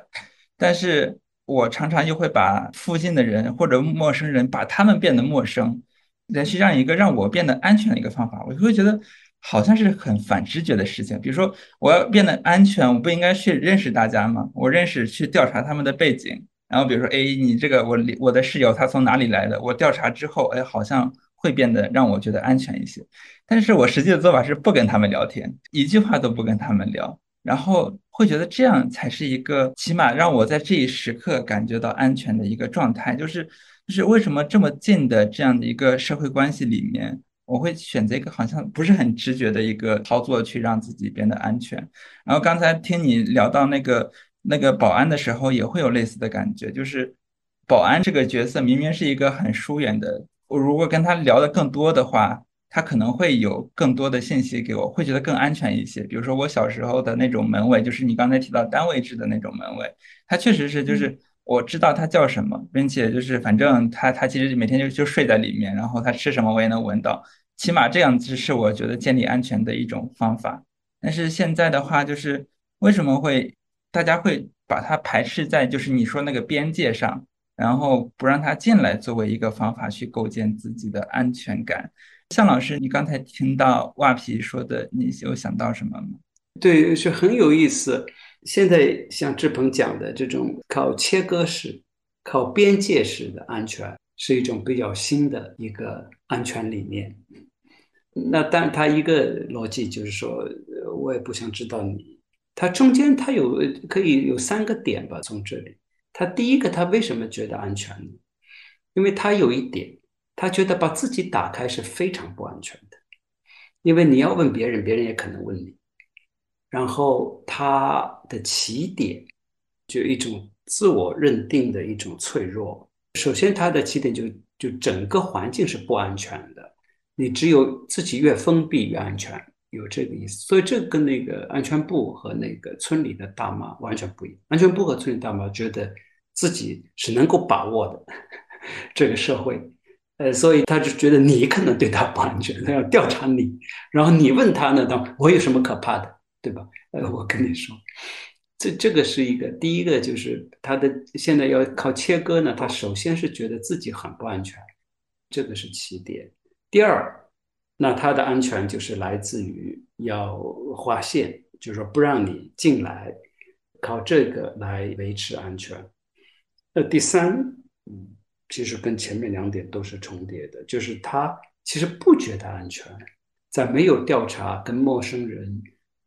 但是我常常又会把附近的人或者陌生人，把他们变得陌生，来去让一个让我变得安全的一个方法，我就会觉得。好像是很反直觉的事情，比如说我要变得安全，我不应该去认识大家吗？我认识去调查他们的背景，然后比如说，哎，你这个我我的室友他从哪里来的？我调查之后，哎，好像会变得让我觉得安全一些。但是我实际的做法是不跟他们聊天，一句话都不跟他们聊，然后会觉得这样才是一个起码让我在这一时刻感觉到安全的一个状态。就是就是为什么这么近的这样的一个社会关系里面。我会选择一个好像不是很直觉的一个操作去让自己变得安全。然后刚才听你聊到那个那个保安的时候，也会有类似的感觉，就是保安这个角色明明是一个很疏远的，我如果跟他聊的更多的话，他可能会有更多的信息给我，会觉得更安全一些。比如说我小时候的那种门卫，就是你刚才提到单位制的那种门卫，他确实是就是。我知道他叫什么，并且就是反正他他其实每天就就睡在里面，然后他吃什么我也能闻到，起码这样子是我觉得建立安全的一种方法。但是现在的话，就是为什么会大家会把它排斥在就是你说那个边界上，然后不让他进来作为一个方法去构建自己的安全感？向老师，你刚才听到袜皮说的，你有想到什么吗？对，是很有意思。现在像志鹏讲的这种靠切割式、靠边界式的安全，是一种比较新的一个安全理念。那但他一个逻辑就是说，我也不想知道你。他中间他有可以有三个点吧。从这里，他第一个，他为什么觉得安全呢？因为他有一点，他觉得把自己打开是非常不安全的，因为你要问别人，别人也可能问你。然后他的起点就一种自我认定的一种脆弱。首先，他的起点就就整个环境是不安全的。你只有自己越封闭越安全，有这个意思。所以这跟那个安全部和那个村里的大妈完全不一样。安全部和村里大妈觉得自己是能够把握的 这个社会，呃，所以他就觉得你可能对他不安全，他要调查你。然后你问他呢，他我有什么可怕的？对吧？呃，我跟你说，这这个是一个第一个，就是他的现在要靠切割呢。他首先是觉得自己很不安全，这个是起点。第二，那他的安全就是来自于要划线，就是说不让你进来，靠这个来维持安全。那第三，嗯，其实跟前面两点都是重叠的，就是他其实不觉得安全，在没有调查跟陌生人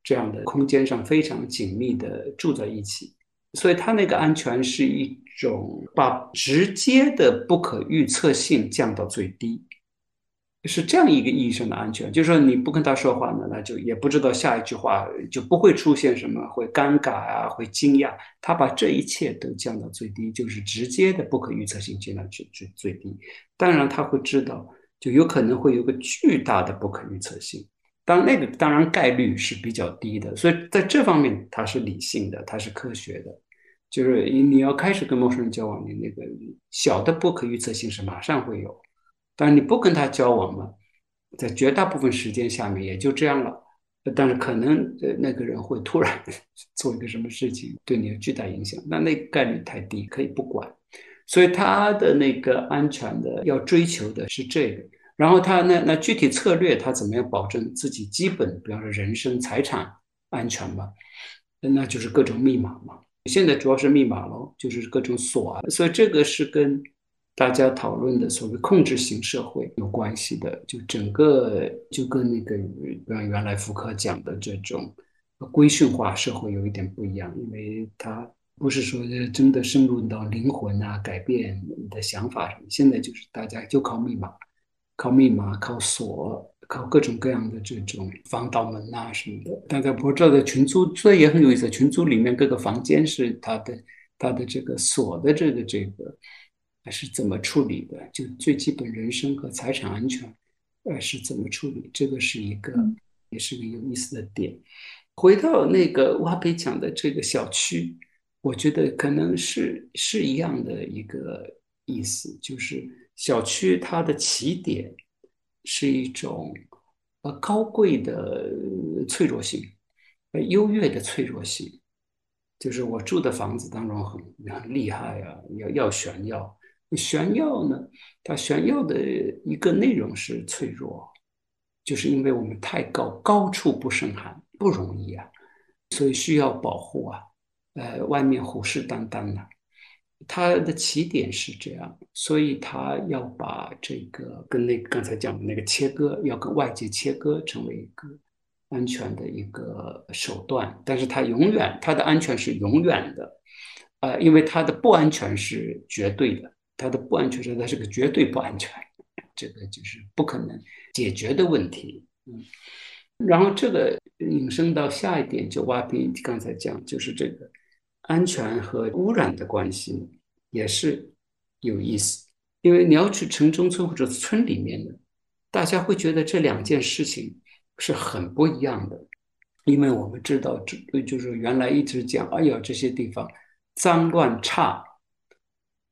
这样的空间上非常紧密的住在一起，所以他那个安全是一种把直接的不可预测性降到最低。是这样一个意义上的安全，就是说你不跟他说话呢，那就也不知道下一句话就不会出现什么，会尴尬啊，会惊讶。他把这一切都降到最低，就是直接的不可预测性降到最最最低。当然他会知道，就有可能会有个巨大的不可预测性，当那个当然概率是比较低的，所以在这方面他是理性的，他是科学的。就是你要开始跟陌生人交往，你那个小的不可预测性是马上会有。但你不跟他交往嘛，在绝大部分时间下面也就这样了。但是可能呃那个人会突然 做一个什么事情，对你有巨大影响，那那概率太低，可以不管。所以他的那个安全的要追求的是这个。然后他那那具体策略，他怎么样保证自己基本，比方说人身财产安全吧？那就是各种密码嘛。现在主要是密码咯，就是各种锁啊。所以这个是跟。大家讨论的所谓控制型社会有关系的，就整个就跟那个原原来福柯讲的这种规训化社会有一点不一样，因为它不是说真的深入到灵魂啊，改变你的想法什么。现在就是大家就靠密码，靠密码，靠锁，靠各种各样的这种防盗门啊什么的。大家不知道的群租，这也很有意思。群租里面各个房间是它的它的这个锁的这个这个。是怎么处理的？就最基本人身和财产安全，呃，是怎么处理？这个是一个，也是个有意思的点。回到那个瓦贝讲的这个小区，我觉得可能是是一样的一个意思，就是小区它的起点是一种呃高贵的脆弱性，呃优越的脆弱性，就是我住的房子当中很很厉害啊，要要炫耀。炫耀呢？它炫耀的一个内容是脆弱，就是因为我们太高，高处不胜寒，不容易啊，所以需要保护啊。呃，外面虎视眈眈的，它的起点是这样，所以它要把这个跟那刚才讲的那个切割，要跟外界切割，成为一个安全的一个手段。但是它永远，它的安全是永远的，呃，因为它的不安全是绝对的。它的不安全是它是个绝对不安全，这个就是不可能解决的问题。嗯，然后这个引申到下一点，就挖鼻刚才讲，就是这个安全和污染的关系也是有意思。因为你要去城中村或者村里面的，大家会觉得这两件事情是很不一样的，因为我们知道，这就是原来一直讲，哎呀，这些地方脏乱差。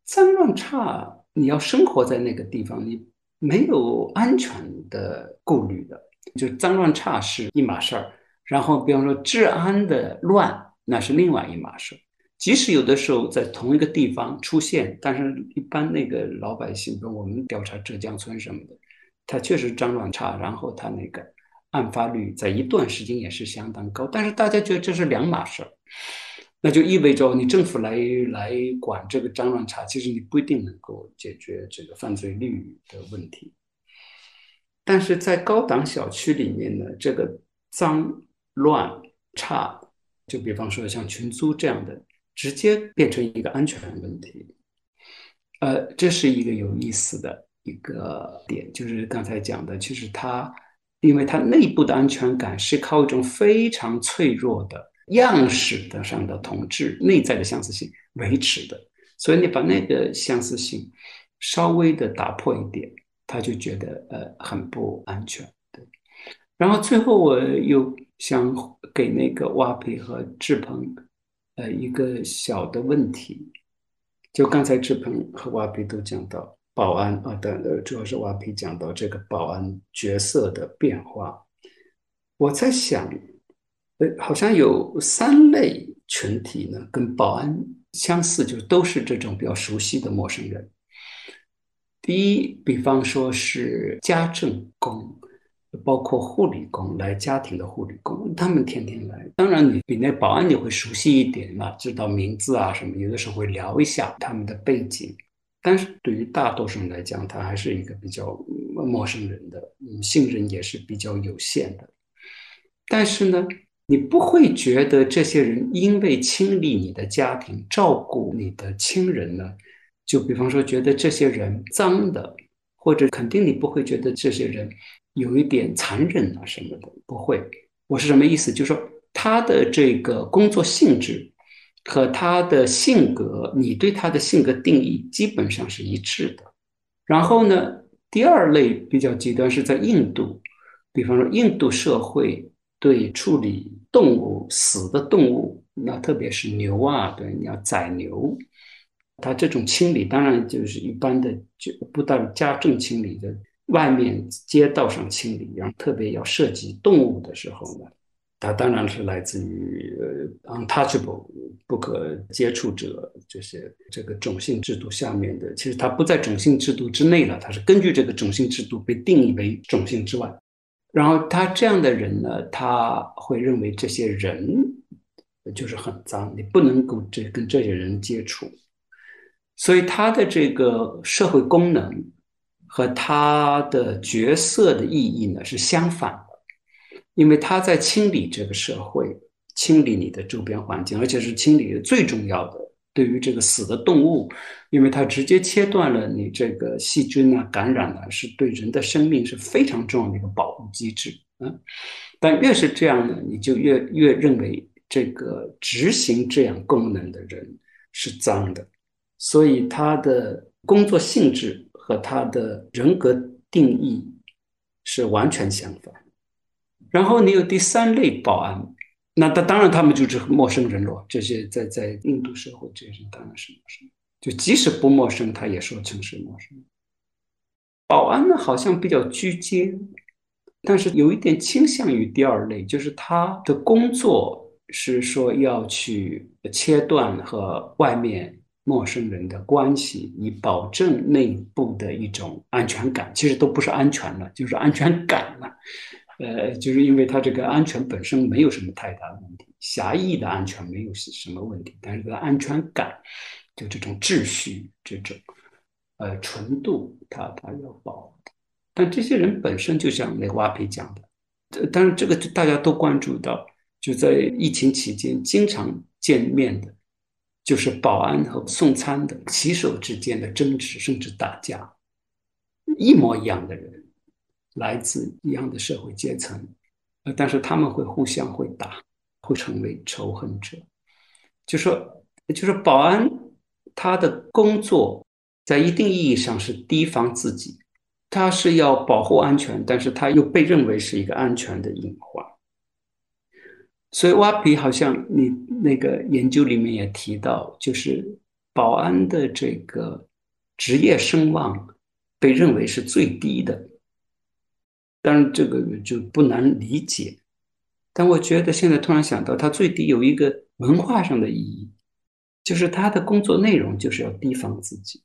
脏乱差，你要生活在那个地方，你没有安全的顾虑的，就脏乱差是一码事儿。然后，比方说治安的乱，那是另外一码事儿。即使有的时候在同一个地方出现，但是一般那个老百姓，比如我们调查浙江村什么的，他确实脏乱差，然后他那个案发率在一段时间也是相当高，但是大家觉得这是两码事儿。那就意味着你政府来来管这个脏乱差，其实你不一定能够解决这个犯罪率的问题。但是在高档小区里面呢，这个脏乱差，就比方说像群租这样的，直接变成一个安全问题。呃，这是一个有意思的一个点，就是刚才讲的，其实它，因为它内部的安全感是靠一种非常脆弱的。样式的上的同质内在的相似性维持的，所以你把那个相似性稍微的打破一点，他就觉得呃很不安全。对，然后最后我又想给那个瓦皮和志鹏呃一个小的问题，就刚才志鹏和瓦皮都讲到保安啊的，主要是瓦皮讲到这个保安角色的变化，我在想。呃，好像有三类群体呢，跟保安相似，就都是这种比较熟悉的陌生人。第一，比方说是家政工，包括护理工，来家庭的护理工，他们天天来。当然，你比那保安你会熟悉一点嘛，知道名字啊什么，有的时候会聊一下他们的背景。但是对于大多数人来讲，他还是一个比较陌生人的，嗯，信任也是比较有限的。但是呢，你不会觉得这些人因为清理你的家庭、照顾你的亲人呢，就比方说觉得这些人脏的，或者肯定你不会觉得这些人有一点残忍啊什么的，不会。我是什么意思？就是说他的这个工作性质。和他的性格，你对他的性格定义基本上是一致的。然后呢，第二类比较极端是在印度，比方说印度社会对处理动物死的动物，那特别是牛啊，对，你要宰牛，他这种清理当然就是一般的，就不但家政清理的，外面街道上清理，然后特别要涉及动物的时候呢。它当然是来自于呃 untouchable 不可接触者这些这个种姓制度下面的，其实它不在种姓制度之内了，它是根据这个种姓制度被定义为种姓之外。然后他这样的人呢，他会认为这些人就是很脏，你不能够这跟这些人接触，所以他的这个社会功能和他的角色的意义呢是相反的。因为他在清理这个社会，清理你的周边环境，而且是清理最重要的。对于这个死的动物，因为它直接切断了你这个细菌啊感染啊，是对人的生命是非常重要的一个保护机制。嗯，但越是这样呢，你就越越认为这个执行这样功能的人是脏的，所以他的工作性质和他的人格定义是完全相反。然后你有第三类保安，那他当然他们就是陌生人咯。这些在在印度社会，这些人当然是陌生。就即使不陌生，他也说成是陌生。保安呢，好像比较居间，但是有一点倾向于第二类，就是他的工作是说要去切断和外面陌生人的关系，以保证内部的一种安全感。其实都不是安全了，就是安全感了。呃，就是因为它这个安全本身没有什么太大的问题，狭义的安全没有什么问题，但是它的安全感，就这种秩序、这种呃纯度，它它要保。但这些人本身就像那个瓦皮讲的，当然这个大家都关注到，就在疫情期间经常见面的，就是保安和送餐的骑手之间的争执，甚至打架，一模一样的人。来自一样的社会阶层，呃，但是他们会互相会打，会成为仇恨者。就说，就是保安他的工作在一定意义上是提防自己，他是要保护安全，但是他又被认为是一个安全的隐患。所以挖皮好像你那个研究里面也提到，就是保安的这个职业声望被认为是最低的。当然，这个就不难理解，但我觉得现在突然想到，它最低有一个文化上的意义，就是他的工作内容就是要提防自己。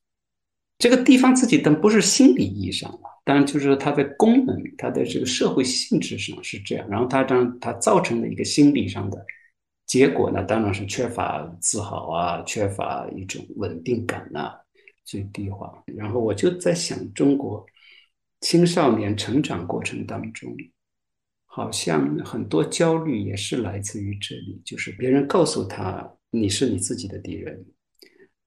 这个地方自己，但不是心理意义上的，当然就是说他在功能、他的这个社会性质上是这样。然后他当他造成的一个心理上的结果呢，当然是缺乏自豪啊，缺乏一种稳定感呐，最低化。然后我就在想，中国。青少年成长过程当中，好像很多焦虑也是来自于这里，就是别人告诉他你是你自己的敌人，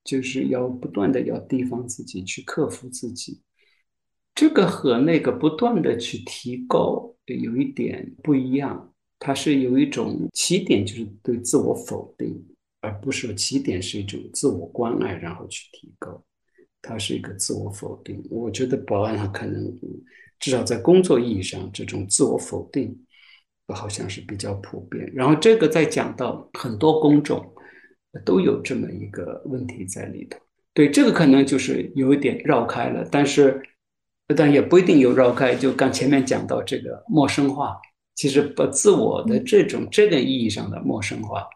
就是要不断的要提防自己，去克服自己。这个和那个不断的去提高有一点不一样，它是有一种起点，就是对自我否定，而不是起点是一种自我关爱，然后去提高。它是一个自我否定，我觉得保安他可能至少在工作意义上，这种自我否定好像是比较普遍。然后这个再讲到很多工种都有这么一个问题在里头。对，这个可能就是有一点绕开了，但是但也不一定有绕开。就刚前面讲到这个陌生化，其实把自我的这种这个意义上的陌生化，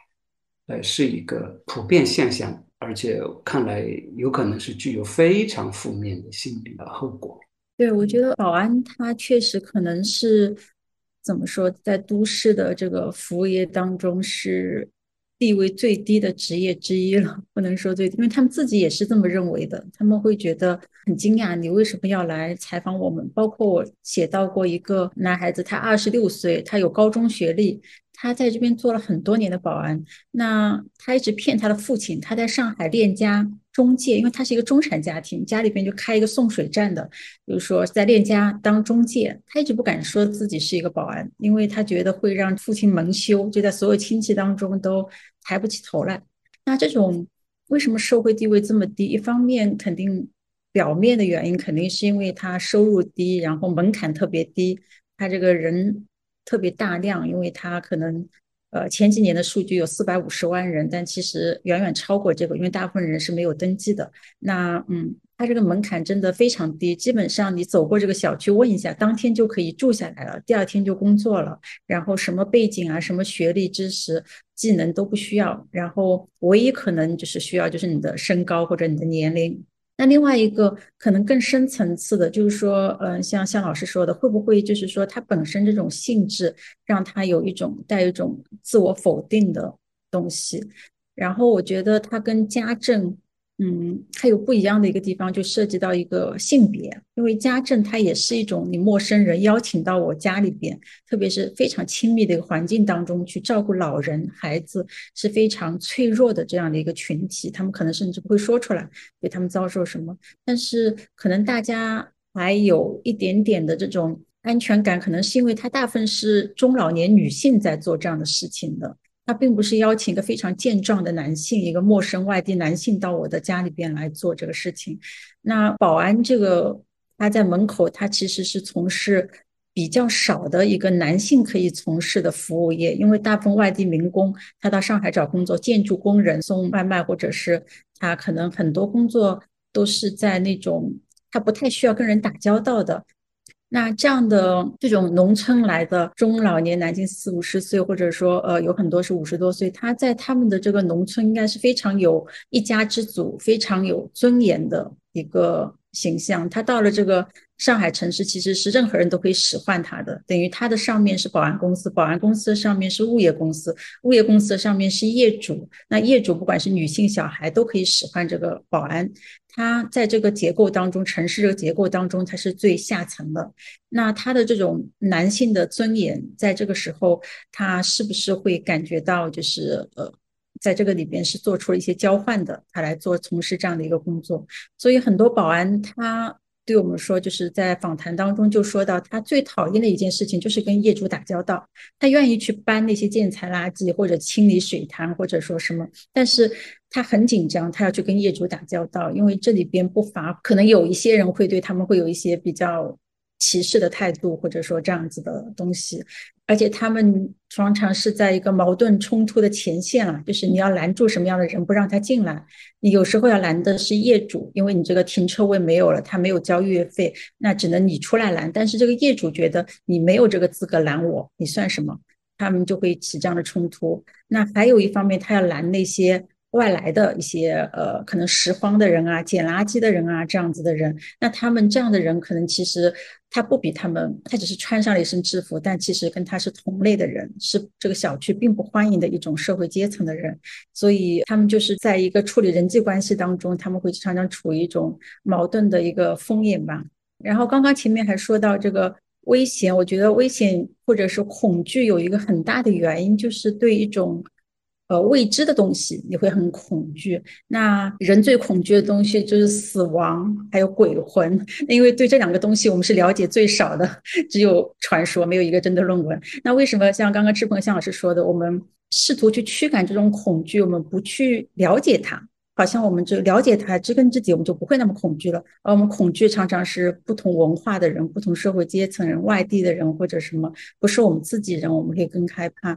呃，是一个普遍现象。而且看来有可能是具有非常负面的心理的后果。对，我觉得保安他确实可能是怎么说，在都市的这个服务业当中是地位最低的职业之一了，不能说最低，因为他们自己也是这么认为的。他们会觉得很惊讶，你为什么要来采访我们？包括我写到过一个男孩子，他二十六岁，他有高中学历。他在这边做了很多年的保安，那他一直骗他的父亲，他在上海链家中介，因为他是一个中产家庭，家里边就开一个送水站的，就是说在链家当中介，他一直不敢说自己是一个保安，因为他觉得会让父亲蒙羞，就在所有亲戚当中都抬不起头来。那这种为什么社会地位这么低？一方面肯定表面的原因肯定是因为他收入低，然后门槛特别低，他这个人。特别大量，因为他可能，呃，前几年的数据有四百五十万人，但其实远远超过这个，因为大部分人是没有登记的。那，嗯，它这个门槛真的非常低，基本上你走过这个小区问一下，当天就可以住下来了，第二天就工作了。然后什么背景啊，什么学历、知识、技能都不需要，然后唯一可能就是需要就是你的身高或者你的年龄。那另外一个可能更深层次的，就是说，嗯，像向老师说的，会不会就是说，他本身这种性质让他有一种带一种自我否定的东西？然后我觉得他跟家政。嗯，还有不一样的一个地方，就涉及到一个性别，因为家政它也是一种你陌生人邀请到我家里边，特别是非常亲密的一个环境当中去照顾老人、孩子，是非常脆弱的这样的一个群体，他们可能甚至不会说出来，对他们遭受什么，但是可能大家还有一点点的这种安全感，可能是因为他大部分是中老年女性在做这样的事情的。他并不是邀请一个非常健壮的男性，一个陌生外地男性到我的家里边来做这个事情。那保安这个，他在门口，他其实是从事比较少的一个男性可以从事的服务业，因为大部分外地民工，他到上海找工作，建筑工人、送外卖，或者是他可能很多工作都是在那种他不太需要跟人打交道的。那这样的这种农村来的中老年男性四五十岁，或者说呃有很多是五十多岁，他在他们的这个农村应该是非常有一家之主、非常有尊严的一个形象。他到了这个。上海城市其实是任何人都可以使唤他的，等于他的上面是保安公司，保安公司的上面是物业公司，物业公司的上面是业主。那业主不管是女性、小孩都可以使唤这个保安。他在这个结构当中，城市这个结构当中，他是最下层的。那他的这种男性的尊严，在这个时候，他是不是会感觉到就是呃，在这个里边是做出了一些交换的，他来做从事这样的一个工作。所以很多保安他。对我们说，就是在访谈当中就说到，他最讨厌的一件事情就是跟业主打交道。他愿意去搬那些建材垃圾，或者清理水潭，或者说什么，但是他很紧张，他要去跟业主打交道，因为这里边不乏可能有一些人会对他们会有一些比较。歧视的态度，或者说这样子的东西，而且他们常常是在一个矛盾冲突的前线啊，就是你要拦住什么样的人不让他进来，你有时候要拦的是业主，因为你这个停车位没有了，他没有交月费，那只能你出来拦。但是这个业主觉得你没有这个资格拦我，你算什么？他们就会起这样的冲突。那还有一方面，他要拦那些。外来的一些呃，可能拾荒的人啊，捡垃圾的人啊，这样子的人，那他们这样的人，可能其实他不比他们，他只是穿上了一身制服，但其实跟他是同类的人，是这个小区并不欢迎的一种社会阶层的人，所以他们就是在一个处理人际关系当中，他们会常常处于一种矛盾的一个风眼吧。然后刚刚前面还说到这个危险，我觉得危险或者是恐惧有一个很大的原因，就是对一种。呃，未知的东西你会很恐惧。那人最恐惧的东西就是死亡，还有鬼魂。因为对这两个东西我们是了解最少的，只有传说，没有一个真的论文。那为什么像刚刚志鹏向老师说的，我们试图去驱赶这种恐惧，我们不去了解它，好像我们就了解它，知根知底，我们就不会那么恐惧了。而我们恐惧常常是不同文化的人、不同社会阶层人、外地的人或者什么，不是我们自己人，我们会更害怕。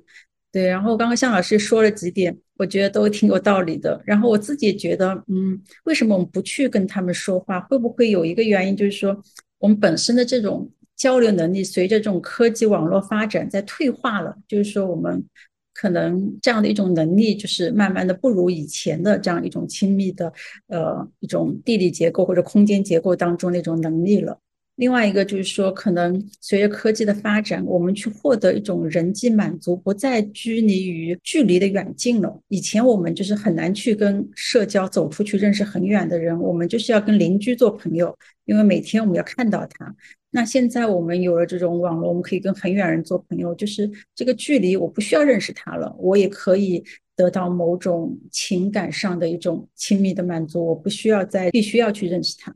对，然后刚刚向老师说了几点，我觉得都挺有道理的。然后我自己也觉得，嗯，为什么我们不去跟他们说话？会不会有一个原因，就是说我们本身的这种交流能力，随着这种科技网络发展在退化了？就是说我们可能这样的一种能力，就是慢慢的不如以前的这样一种亲密的，呃，一种地理结构或者空间结构当中那种能力了。另外一个就是说，可能随着科技的发展，我们去获得一种人际满足，不再拘泥于距离的远近了。以前我们就是很难去跟社交走出去认识很远的人，我们就是要跟邻居做朋友，因为每天我们要看到他。那现在我们有了这种网络，我们可以跟很远人做朋友，就是这个距离我不需要认识他了，我也可以得到某种情感上的一种亲密的满足，我不需要再必须要去认识他。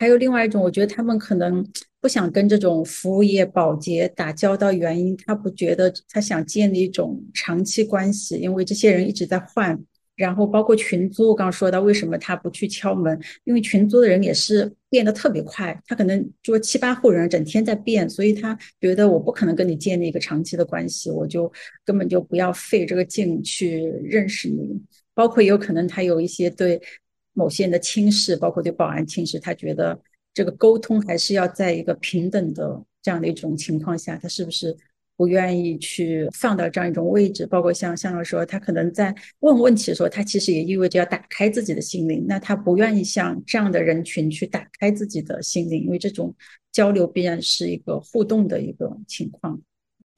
还有另外一种，我觉得他们可能不想跟这种服务业、保洁打交道，原因他不觉得他想建立一种长期关系，因为这些人一直在换。然后包括群租，我刚刚说到为什么他不去敲门，因为群租的人也是变得特别快，他可能就七八户人整天在变，所以他觉得我不可能跟你建立一个长期的关系，我就根本就不要费这个劲去认识你。包括也有可能他有一些对某些人的轻视，包括对保安轻视，他觉得这个沟通还是要在一个平等的这样的一种情况下，他是不是？不愿意去放到这样一种位置，包括像向老说，他可能在问问题的时候，他其实也意味着要打开自己的心灵。那他不愿意像这样的人群去打开自己的心灵，因为这种交流必然是一个互动的一个情况。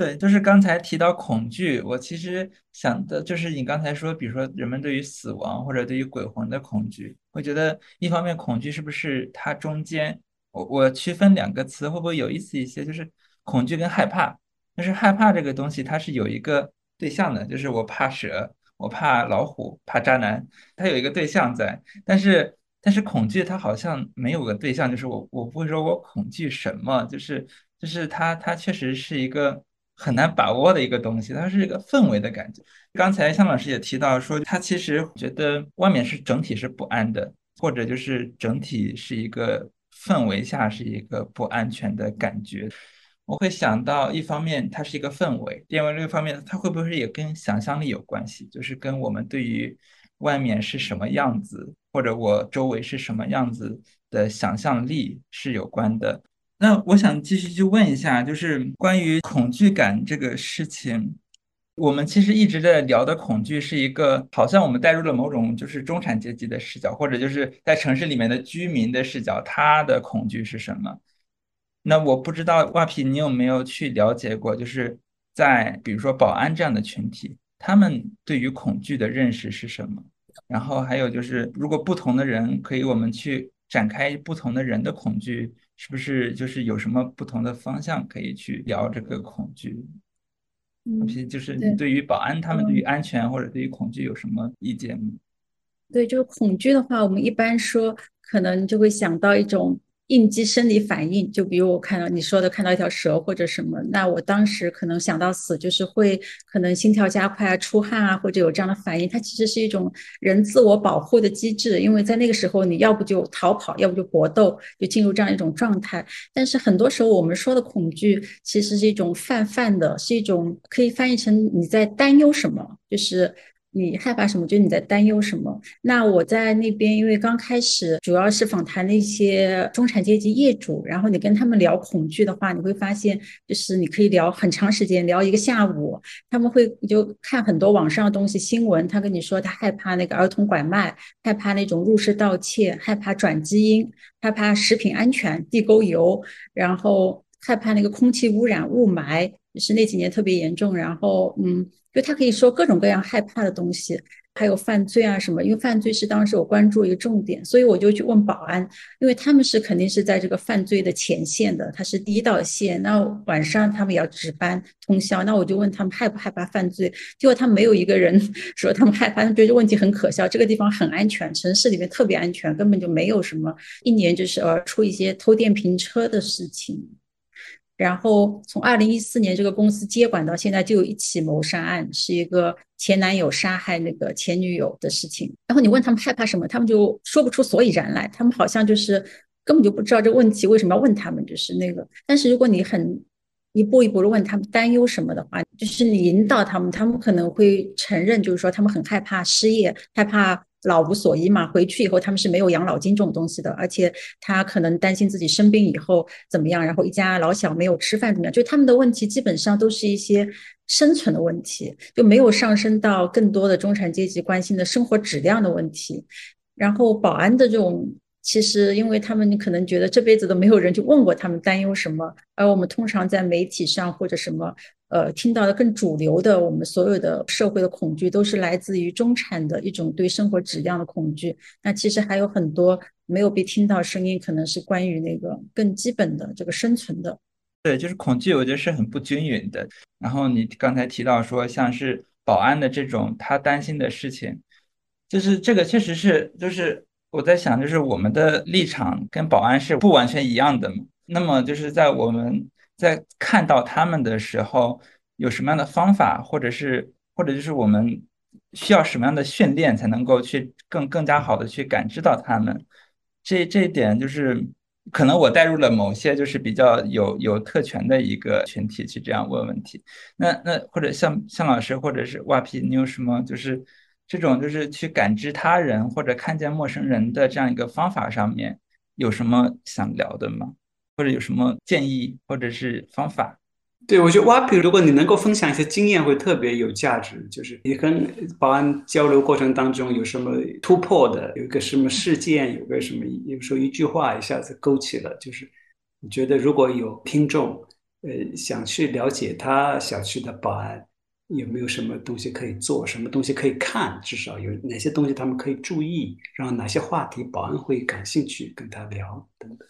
对，就是刚才提到恐惧，我其实想的就是你刚才说，比如说人们对于死亡或者对于鬼魂的恐惧，我觉得一方面恐惧是不是它中间，我我区分两个词会不会有意思一些？就是恐惧跟害怕。但是害怕这个东西，它是有一个对象的，就是我怕蛇，我怕老虎，怕渣男，它有一个对象在。但是，但是恐惧它好像没有个对象，就是我，我不会说我恐惧什么，就是就是它，它确实是一个很难把握的一个东西，它是一个氛围的感觉。刚才向老师也提到说，他其实觉得外面是整体是不安的，或者就是整体是一个氛围下是一个不安全的感觉。我会想到，一方面它是一个氛围，另外另一方面，它会不会也跟想象力有关系？就是跟我们对于外面是什么样子，或者我周围是什么样子的想象力是有关的。那我想继续去问一下，就是关于恐惧感这个事情，我们其实一直在聊的恐惧是一个，好像我们带入了某种就是中产阶级的视角，或者就是在城市里面的居民的视角，他的恐惧是什么？那我不知道瓦皮，你有没有去了解过？就是在比如说保安这样的群体，他们对于恐惧的认识是什么？然后还有就是，如果不同的人可以，我们去展开不同的人的恐惧，是不是就是有什么不同的方向可以去聊这个恐惧？嗯，就是你对于保安他们对于安全或者对于恐惧有什么意见吗？对，就是恐惧的话，我们一般说可能就会想到一种。应激生理反应，就比如我看到你说的看到一条蛇或者什么，那我当时可能想到死，就是会可能心跳加快啊、出汗啊，或者有这样的反应。它其实是一种人自我保护的机制，因为在那个时候你要不就逃跑，要不就搏斗，就进入这样一种状态。但是很多时候我们说的恐惧，其实是一种泛泛的，是一种可以翻译成你在担忧什么，就是。你害怕什么？就是你在担忧什么？那我在那边，因为刚开始主要是访谈那些中产阶级业主，然后你跟他们聊恐惧的话，你会发现，就是你可以聊很长时间，聊一个下午。他们会就看很多网上的东西新闻，他跟你说他害怕那个儿童拐卖，害怕那种入室盗窃，害怕转基因，害怕食品安全、地沟油，然后害怕那个空气污染、雾霾，是那几年特别严重。然后，嗯。就他可以说各种各样害怕的东西，还有犯罪啊什么。因为犯罪是当时我关注一个重点，所以我就去问保安，因为他们是肯定是在这个犯罪的前线的，他是第一道线。那晚上他们也要值班通宵，那我就问他们害不害怕犯罪，结果他们没有一个人 说他们害怕，他们觉得这问题很可笑，这个地方很安全，城市里面特别安全，根本就没有什么一年就是呃出一些偷电瓶车的事情。然后从二零一四年这个公司接管到现在，就有一起谋杀案，是一个前男友杀害那个前女友的事情。然后你问他们害怕什么，他们就说不出所以然来。他们好像就是根本就不知道这个问题为什么要问他们，就是那个。但是如果你很一步一步的问他们担忧什么的话，就是你引导他们，他们可能会承认，就是说他们很害怕失业，害怕。老无所依嘛，回去以后他们是没有养老金这种东西的，而且他可能担心自己生病以后怎么样，然后一家老小没有吃饭怎么样，就他们的问题基本上都是一些生存的问题，就没有上升到更多的中产阶级关心的生活质量的问题。然后保安的这种。其实，因为他们可能觉得这辈子都没有人去问过他们担忧什么，而我们通常在媒体上或者什么，呃，听到的更主流的，我们所有的社会的恐惧都是来自于中产的一种对生活质量的恐惧。那其实还有很多没有被听到声音，可能是关于那个更基本的这个生存的。对，就是恐惧，我觉得是很不均匀的。然后你刚才提到说，像是保安的这种他担心的事情，就是这个确实是，就是。我在想，就是我们的立场跟保安是不完全一样的嘛？那么就是在我们在看到他们的时候，有什么样的方法，或者是或者就是我们需要什么样的训练，才能够去更更加好的去感知到他们？这这一点就是可能我带入了某些就是比较有有特权的一个群体去这样问问题。那那或者像向老师或者是哇皮，你有什么就是？这种就是去感知他人或者看见陌生人的这样一个方法上面，有什么想聊的吗？或者有什么建议或者是方法？对我觉得挖皮，如果你能够分享一些经验，会特别有价值。就是你跟保安交流过程当中有什么突破的，有一个什么事件，有个什么，有时候一句话一下子勾起了，就是你觉得如果有听众，呃，想去了解他小区的保安。有没有什么东西可以做？什么东西可以看？至少有哪些东西他们可以注意？然后哪些话题保安会感兴趣跟他聊等等。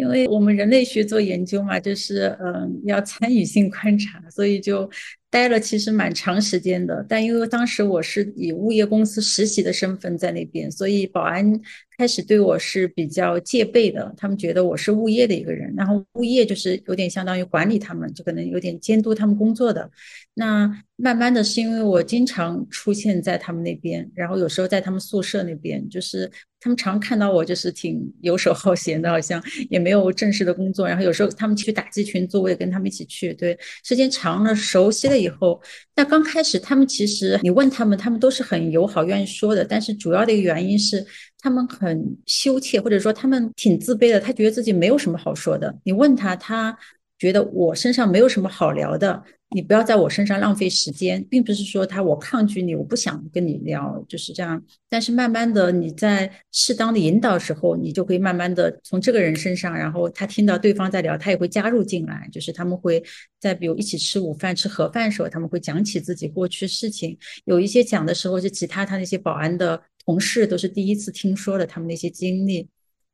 因为我们人类学做研究嘛，就是嗯要参与性观察，所以就待了其实蛮长时间的。但因为当时我是以物业公司实习的身份在那边，所以保安。开始对我是比较戒备的，他们觉得我是物业的一个人，然后物业就是有点相当于管理他们，就可能有点监督他们工作的。那慢慢的是因为我经常出现在他们那边，然后有时候在他们宿舍那边，就是他们常看到我就是挺游手好闲的，好像也没有正式的工作。然后有时候他们去打击群组，我也跟他们一起去。对，时间长了熟悉了以后，那刚开始他们其实你问他们，他们都是很友好愿意说的，但是主要的一个原因是。他们很羞怯，或者说他们挺自卑的。他觉得自己没有什么好说的。你问他，他觉得我身上没有什么好聊的。你不要在我身上浪费时间，并不是说他我抗拒你，我不想跟你聊，就是这样。但是慢慢的，你在适当的引导时候，你就会慢慢的从这个人身上，然后他听到对方在聊，他也会加入进来。就是他们会在比如一起吃午饭、吃盒饭的时候，他们会讲起自己过去事情。有一些讲的时候是其他他那些保安的。同事都是第一次听说的，他们那些经历，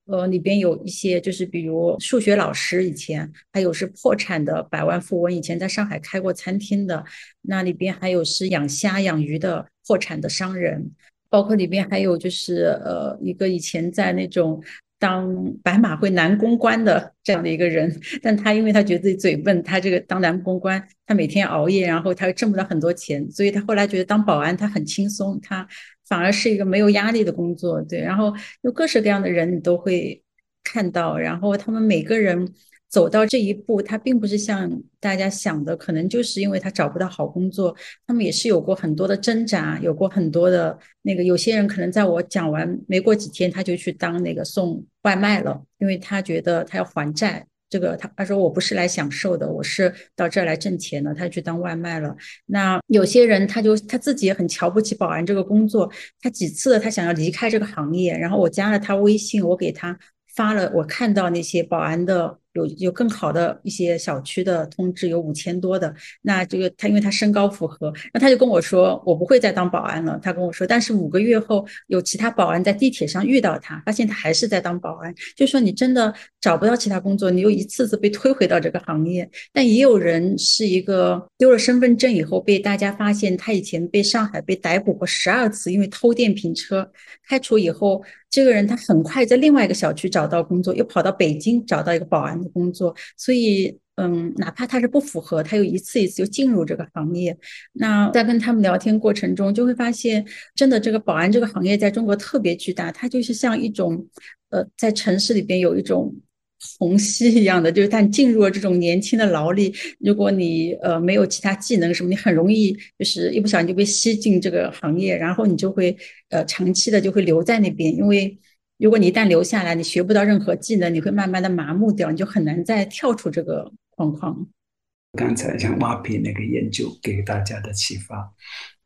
呃，里边有一些就是比如数学老师以前，还有是破产的百万富翁，以前在上海开过餐厅的，那里边还有是养虾养鱼的破产的商人，包括里边还有就是呃一个以前在那种。当白马会男公关的这样的一个人，但他因为他觉得自己嘴笨，他这个当男公关，他每天熬夜，然后他又挣不到很多钱，所以他后来觉得当保安他很轻松，他反而是一个没有压力的工作。对，然后有各式各样的人你都会看到，然后他们每个人。走到这一步，他并不是像大家想的，可能就是因为他找不到好工作。他们也是有过很多的挣扎，有过很多的那个。有些人可能在我讲完没过几天，他就去当那个送外卖了，因为他觉得他要还债。这个他他说我不是来享受的，我是到这儿来挣钱的。他去当外卖了。那有些人他就他自己也很瞧不起保安这个工作，他几次他想要离开这个行业，然后我加了他微信，我给他发了我看到那些保安的。有有更好的一些小区的通知，有五千多的。那这个他因为他身高符合，那他就跟我说，我不会再当保安了。他跟我说，但是五个月后有其他保安在地铁上遇到他，发现他还是在当保安。就说你真的找不到其他工作，你又一次次被推回到这个行业。但也有人是一个丢了身份证以后被大家发现，他以前被上海被逮捕过十二次，因为偷电瓶车，开除以后。这个人他很快在另外一个小区找到工作，又跑到北京找到一个保安工作，所以嗯，哪怕他是不符合，他又一次一次就进入这个行业。那在跟他们聊天过程中，就会发现，真的这个保安这个行业在中国特别巨大，它就是像一种呃，在城市里边有一种。虹吸一样的，就是他进入了这种年轻的劳力，如果你呃没有其他技能什么，你很容易就是一不小心就被吸进这个行业，然后你就会呃长期的就会留在那边，因为如果你一旦留下来，你学不到任何技能，你会慢慢的麻木掉，你就很难再跳出这个框框。刚才像挖皮那个研究给大家的启发，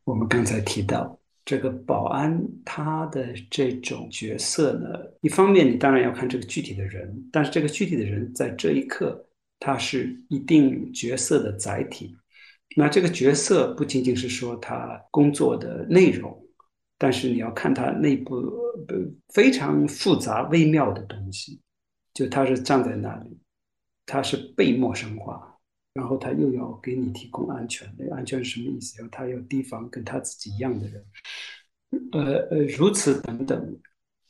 我们刚才提到这个保安他的这种角色呢，一方面你当然要看这个具体的人，但是这个具体的人在这一刻他是一定角色的载体。那这个角色不仅仅是说他工作的内容，但是你要看他内部非常复杂微妙的东西。就他是站在那里，他是被陌生化，然后他又要给你提供安全。那安全什么意思？要他要提防跟他自己一样的人，呃呃，如此等等。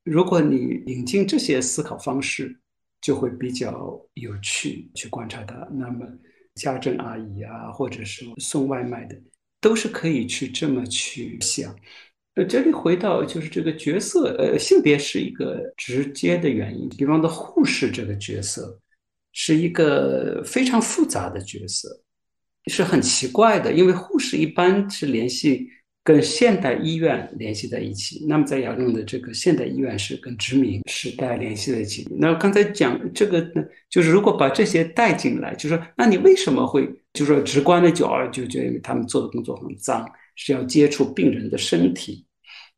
如果你引进这些思考方式，就会比较有趣去观察他。那么。家政阿姨啊，或者是送外卖的，都是可以去这么去想。呃，这里回到就是这个角色，呃，性别是一个直接的原因。比方说护士这个角色，是一个非常复杂的角色，是很奇怪的，因为护士一般是联系。跟现代医院联系在一起，那么在亚洲的这个现代医院是跟殖民时代联系在一起。那刚才讲这个呢，就是如果把这些带进来，就说那你为什么会，就说直观的角就觉得他们做的工作很脏，是要接触病人的身体，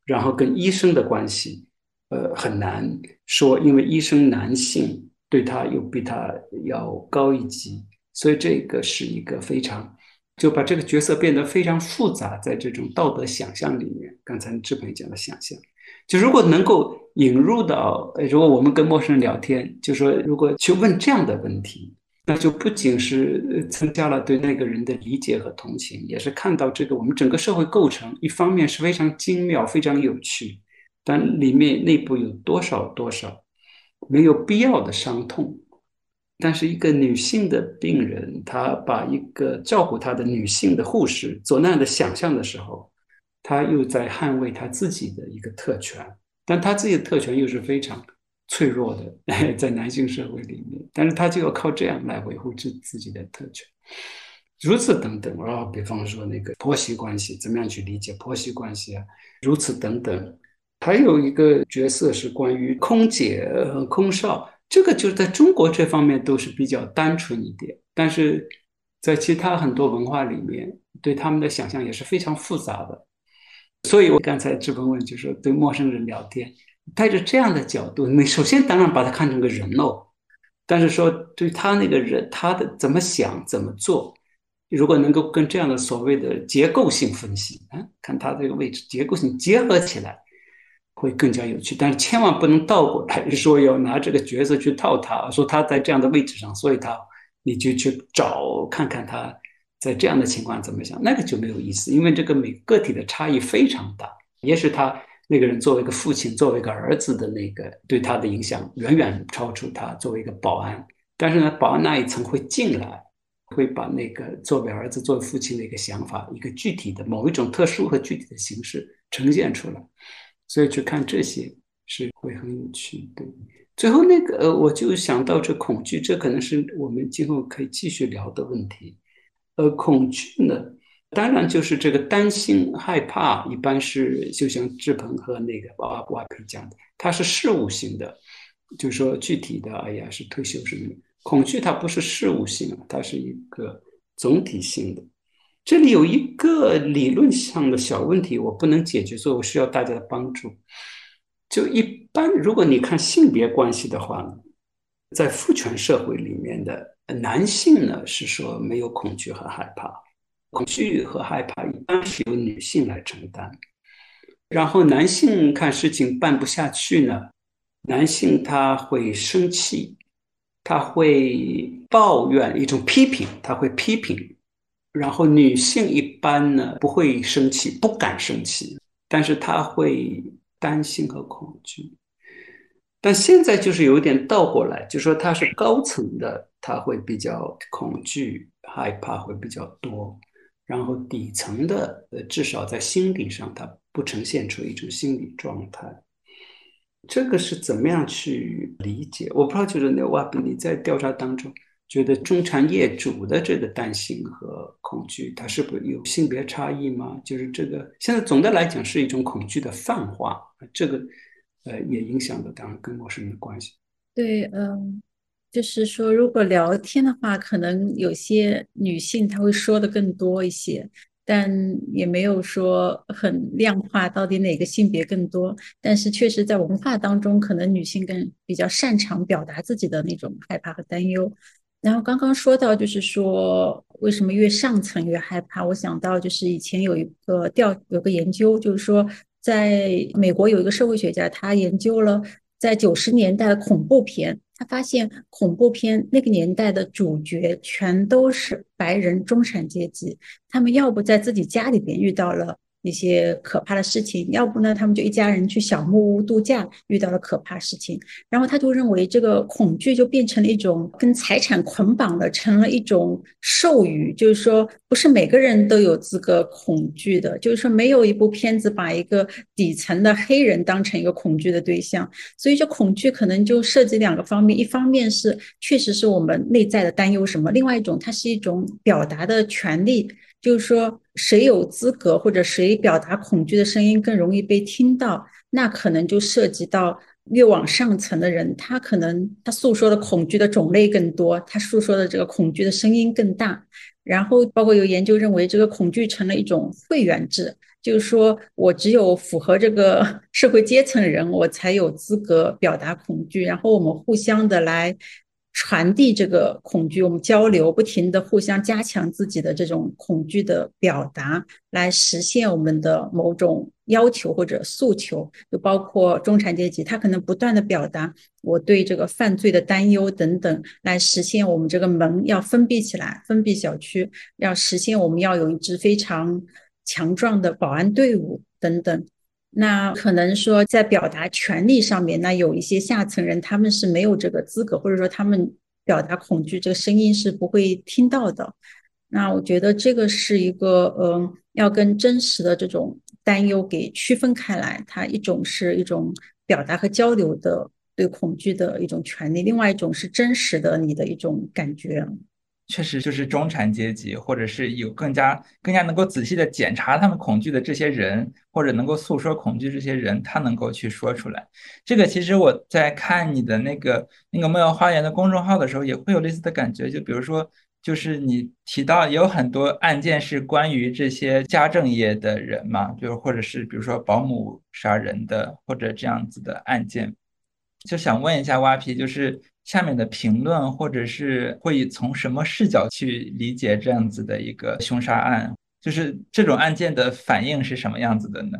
然后跟医生的关系，呃，很难说，因为医生男性对他又比他要高一级，所以这个是一个非常。就把这个角色变得非常复杂，在这种道德想象里面，刚才志鹏讲的想象，就如果能够引入到，如果我们跟陌生人聊天，就说如果去问这样的问题，那就不仅是增加了对那个人的理解和同情，也是看到这个我们整个社会构成，一方面是非常精妙、非常有趣，但里面内部有多少多少没有必要的伤痛。但是一个女性的病人，她把一个照顾她的女性的护士做那样的想象的时候，她又在捍卫她自己的一个特权，但她自己的特权又是非常脆弱的，在男性社会里面，但是他就要靠这样来维护自自己的特权，如此等等啊，比方说那个婆媳关系，怎么样去理解婆媳关系啊？如此等等，还有一个角色是关于空姐和空少。这个就是在中国这方面都是比较单纯一点，但是在其他很多文化里面，对他们的想象也是非常复杂的。所以我刚才质问问，就是对陌生人聊天，带着这样的角度，你首先当然把他看成个人喽，但是说对他那个人，他的怎么想怎么做，如果能够跟这样的所谓的结构性分析，啊，看他这个位置结构性结合起来。会更加有趣，但是千万不能倒过来说要拿这个角色去套他，说他在这样的位置上，所以他你就去找看看他在这样的情况怎么想，那个就没有意思，因为这个每个体的差异非常大。也许他那个人作为一个父亲，作为一个儿子的那个对他的影响远远超出他作为一个保安，但是呢，保安那一层会进来，会把那个作为儿子、作为父亲的一个想法，一个具体的某一种特殊和具体的形式呈现出来。所以去看这些是会很有趣。的，最后那个呃，我就想到这恐惧，这可能是我们今后可以继续聊的问题。呃，恐惧呢，当然就是这个担心、害怕，一般是就像志鹏和那个瓦瓦培讲的，它是事物性的，就是说具体的，哎呀，是退休什么。恐惧它不是事物性它是一个总体性的。这里有一个理论上的小问题，我不能解决，所以我需要大家的帮助。就一般，如果你看性别关系的话呢，在父权社会里面的男性呢，是说没有恐惧和害怕，恐惧和害怕一般是由女性来承担。然后男性看事情办不下去呢，男性他会生气，他会抱怨，一种批评，他会批评。然后女性一般呢不会生气，不敢生气，但是她会担心和恐惧。但现在就是有点倒过来，就说她是高层的，她会比较恐惧、害怕会比较多，然后底层的，呃，至少在心理上，它不呈现出一种心理状态。这个是怎么样去理解？我不知道，就是那瓦比你在调查当中。觉得中产业主的这个担心和恐惧，它是不是有性别差异吗？就是这个现在总的来讲是一种恐惧的泛化，这个呃也影响了当然跟陌生人的关系。对，嗯，就是说如果聊天的话，可能有些女性她会说的更多一些，但也没有说很量化到底哪个性别更多。但是确实在文化当中，可能女性更比较擅长表达自己的那种害怕和担忧。然后刚刚说到，就是说为什么越上层越害怕？我想到就是以前有一个调，有个研究，就是说在美国有一个社会学家，他研究了在九十年代的恐怖片，他发现恐怖片那个年代的主角全都是白人中产阶级，他们要不在自己家里边遇到了。一些可怕的事情，要不呢，他们就一家人去小木屋度假，遇到了可怕事情，然后他就认为这个恐惧就变成了一种跟财产捆绑的，成了一种授予，就是说不是每个人都有资格恐惧的，就是说没有一部片子把一个底层的黑人当成一个恐惧的对象，所以这恐惧可能就涉及两个方面，一方面是确实是我们内在的担忧什么，另外一种它是一种表达的权利。就是说，谁有资格或者谁表达恐惧的声音更容易被听到，那可能就涉及到越往上层的人，他可能他诉说的恐惧的种类更多，他诉说的这个恐惧的声音更大。然后，包括有研究认为，这个恐惧成了一种会员制，就是说我只有符合这个社会阶层人，我才有资格表达恐惧，然后我们互相的来。传递这个恐惧，我们交流，不停的互相加强自己的这种恐惧的表达，来实现我们的某种要求或者诉求。就包括中产阶级，他可能不断的表达我对这个犯罪的担忧等等，来实现我们这个门要封闭起来，封闭小区，要实现我们要有一支非常强壮的保安队伍等等。那可能说在表达权利上面，那有一些下层人他们是没有这个资格，或者说他们表达恐惧这个声音是不会听到的。那我觉得这个是一个，嗯，要跟真实的这种担忧给区分开来。它一种是一种表达和交流的对恐惧的一种权利，另外一种是真实的你的一种感觉。确实，就是中产阶级，或者是有更加更加能够仔细的检查他们恐惧的这些人，或者能够诉说恐惧这些人，他能够去说出来。这个其实我在看你的那个那个梦瑶花园的公众号的时候，也会有类似的感觉。就比如说，就是你提到有很多案件是关于这些家政业的人嘛，就是或者是比如说保姆杀人的，或者这样子的案件，就想问一下蛙皮，就是。下面的评论，或者是会从什么视角去理解这样子的一个凶杀案？就是这种案件的反应是什么样子的呢？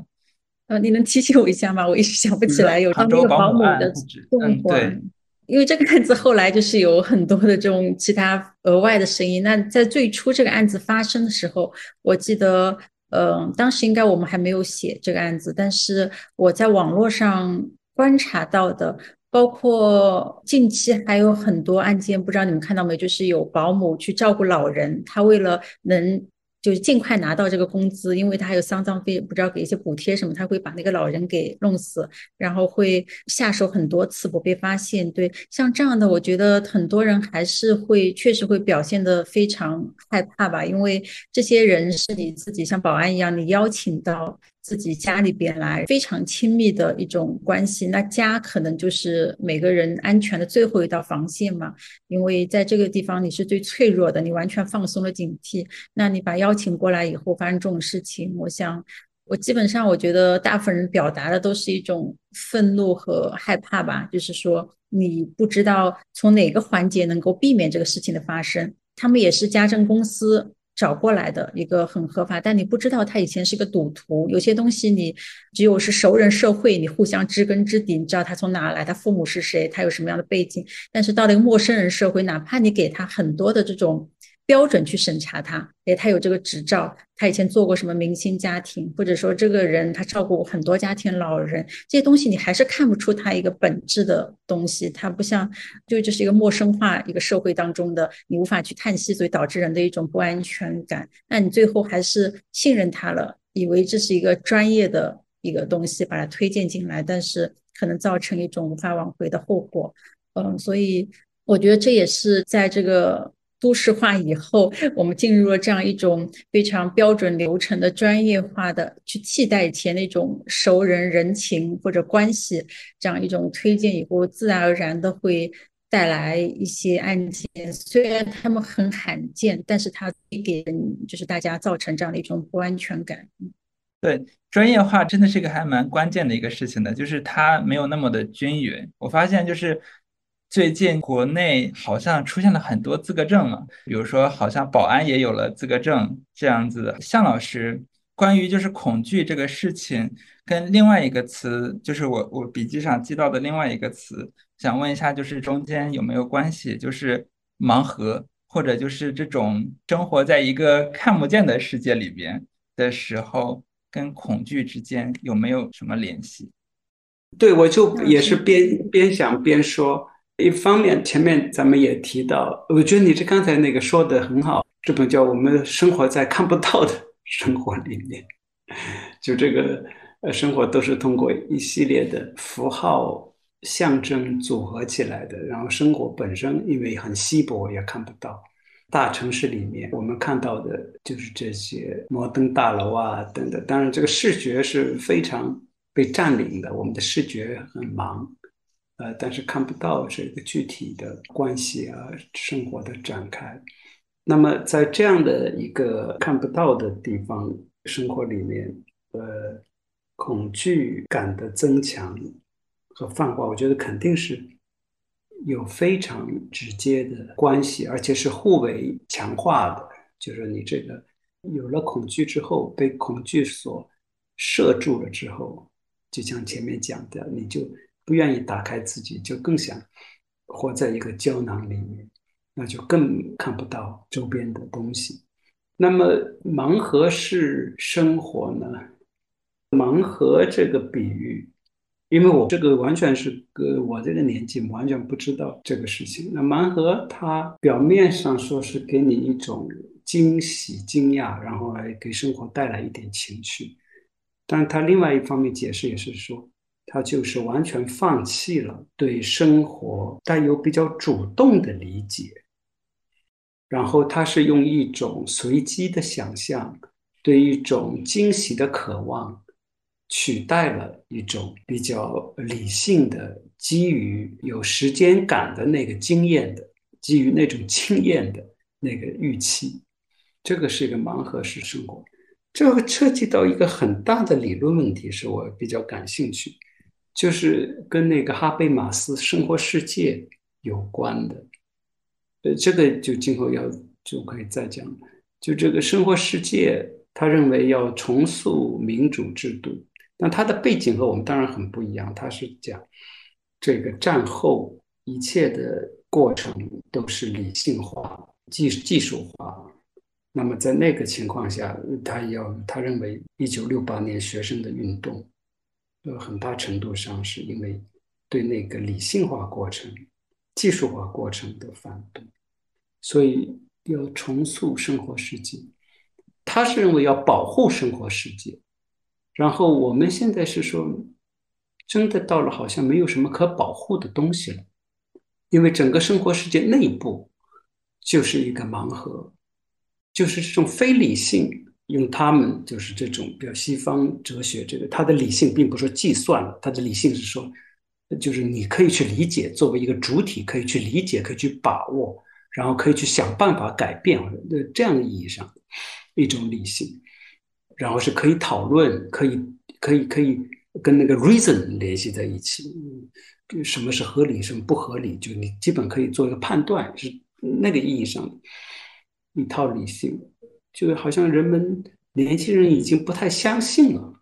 呃，你能提醒我一下吗？我一时想不起来有杭州保姆的动作。对，因为这个案子后来就是有很多的这种其他额外的声音。那在最初这个案子发生的时候，我记得，呃，当时应该我们还没有写这个案子，但是我在网络上观察到的。包括近期还有很多案件，不知道你们看到没？就是有保姆去照顾老人，他为了能就是尽快拿到这个工资，因为他还有丧葬费，不知道给一些补贴什么，他会把那个老人给弄死，然后会下手很多次不被发现。对，像这样的，我觉得很多人还是会确实会表现的非常害怕吧，因为这些人是你自己像保安一样，你邀请到。自己家里边来非常亲密的一种关系，那家可能就是每个人安全的最后一道防线嘛。因为在这个地方你是最脆弱的，你完全放松了警惕。那你把邀请过来以后发生这种事情，我想我基本上我觉得大部分人表达的都是一种愤怒和害怕吧，就是说你不知道从哪个环节能够避免这个事情的发生。他们也是家政公司。找过来的一个很合法，但你不知道他以前是个赌徒。有些东西你只有是熟人社会，你互相知根知底，你知道他从哪来，他父母是谁，他有什么样的背景。但是到了一个陌生人社会，哪怕你给他很多的这种。标准去审查他，诶，他有这个执照，他以前做过什么明星家庭，或者说这个人他照顾很多家庭老人，这些东西你还是看不出他一个本质的东西，他不像，就这是一个陌生化一个社会当中的，你无法去叹息，所以导致人的一种不安全感。那你最后还是信任他了，以为这是一个专业的一个东西，把它推荐进来，但是可能造成一种无法挽回的后果。嗯，所以我觉得这也是在这个。都市化以后，我们进入了这样一种非常标准流程的专业化的，去替代以前那种熟人人情或者关系这样一种推荐以后，自然而然的会带来一些案件，虽然他们很罕见，但是它给就是大家造成这样的一种不安全感。对，专业化真的是一个还蛮关键的一个事情的，就是它没有那么的均匀。我发现就是最近国内好像出现了很多资格证了，比如说好像保安也有了资格证这样子的。向老师，关于就是恐惧这个事情，跟另外一个词，就是我我笔记上记到的另外一个词，想问一下，就是中间有没有关系？就是盲盒，或者就是这种生活在一个看不见的世界里边的时候。跟恐惧之间有没有什么联系？对，我就也是边边想边说。一方面，前面咱们也提到，我觉得你这刚才那个说的很好。这本叫《我们生活在看不到的生活里面》，就这个呃，生活都是通过一系列的符号象征组合起来的。然后，生活本身因为很稀薄，也看不到。大城市里面，我们看到的就是这些摩登大楼啊，等等。当然，这个视觉是非常被占领的，我们的视觉很忙，呃，但是看不到这个具体的关系啊，生活的展开。那么，在这样的一个看不到的地方生活里面，呃，恐惧感的增强和泛化，我觉得肯定是。有非常直接的关系，而且是互为强化的。就是你这个有了恐惧之后，被恐惧所摄住了之后，就像前面讲的，你就不愿意打开自己，就更想活在一个胶囊里面，那就更看不到周边的东西。那么盲盒式生活呢？盲盒这个比喻。因为我这个完全是个我这个年纪完全不知道这个事情。那盲盒它表面上说是给你一种惊喜、惊讶，然后来给生活带来一点情趣，但它另外一方面解释也是说，他就是完全放弃了对生活带有比较主动的理解，然后他是用一种随机的想象，对一种惊喜的渴望。取代了一种比较理性的、基于有时间感的那个经验的、基于那种经验的那个预期，这个是一个盲盒式生活。这个涉及到一个很大的理论问题，是我比较感兴趣，就是跟那个哈贝马斯生活世界有关的。呃，这个就今后要就可以再讲。就这个生活世界，他认为要重塑民主制度。那他的背景和我们当然很不一样，他是讲这个战后一切的过程都是理性化、技技术化。那么在那个情况下，他要他认为一九六八年学生的运动，呃，很大程度上是因为对那个理性化过程、技术化过程的反对，所以要重塑生活世界。他是认为要保护生活世界。然后我们现在是说，真的到了好像没有什么可保护的东西了，因为整个生活世界内部就是一个盲盒，就是这种非理性，用他们就是这种比较西方哲学，这个他的理性并不说计算了，他的理性是说，就是你可以去理解，作为一个主体可以去理解，可以去把握，然后可以去想办法改变，呃，这样的意义上一种理性。然后是可以讨论，可以可以可以跟那个 reason 联系在一起，什么是合理，什么不合理，就你基本可以做一个判断，是那个意义上一套理性，就好像人们年轻人已经不太相信了，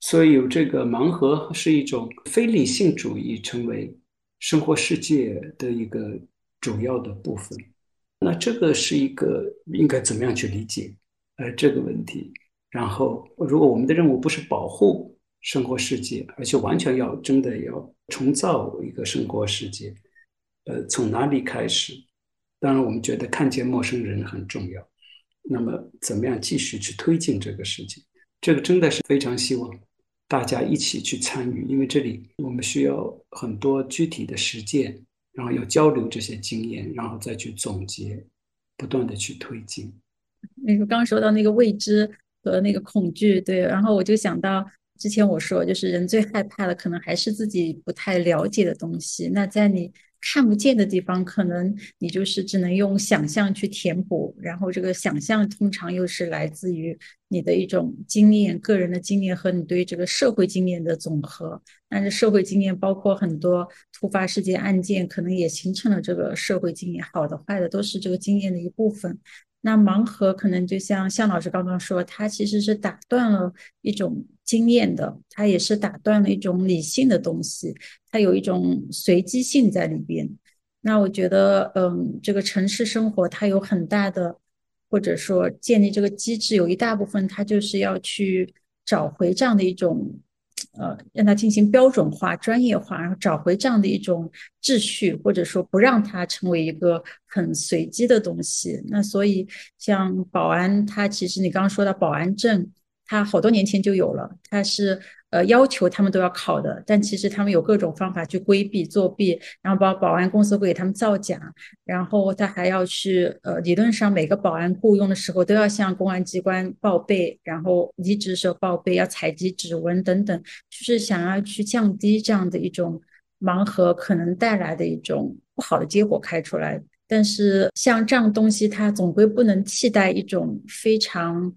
所以有这个盲盒是一种非理性主义成为生活世界的一个主要的部分，那这个是一个应该怎么样去理解呃这个问题？然后，如果我们的任务不是保护生活世界，而且完全要真的要重造一个生活世界，呃，从哪里开始？当然，我们觉得看见陌生人很重要。那么，怎么样继续去推进这个事情？这个真的是非常希望大家一起去参与，因为这里我们需要很多具体的实践，然后要交流这些经验，然后再去总结，不断的去推进。那个刚刚说到那个未知。和那个恐惧，对，然后我就想到之前我说，就是人最害怕的可能还是自己不太了解的东西。那在你看不见的地方，可能你就是只能用想象去填补，然后这个想象通常又是来自于你的一种经验、个人的经验和你对这个社会经验的总和。但是社会经验包括很多突发事件案件，可能也形成了这个社会经验，好的、坏的都是这个经验的一部分。那盲盒可能就像向老师刚刚说，它其实是打断了一种经验的，它也是打断了一种理性的东西，它有一种随机性在里边。那我觉得，嗯，这个城市生活它有很大的，或者说建立这个机制，有一大部分它就是要去找回这样的一种。呃，让它进行标准化、专业化，然后找回这样的一种秩序，或者说不让它成为一个很随机的东西。那所以，像保安，它其实你刚刚说到保安证，它好多年前就有了，它是。呃，要求他们都要考的，但其实他们有各种方法去规避作弊，然后保保安公司会给他们造假，然后他还要去呃，理论上每个保安雇佣的时候都要向公安机关报备，然后离职时候报备，要采集指纹等等，就是想要去降低这样的一种盲盒可能带来的一种不好的结果开出来。但是像这样东西，它总归不能替代一种非常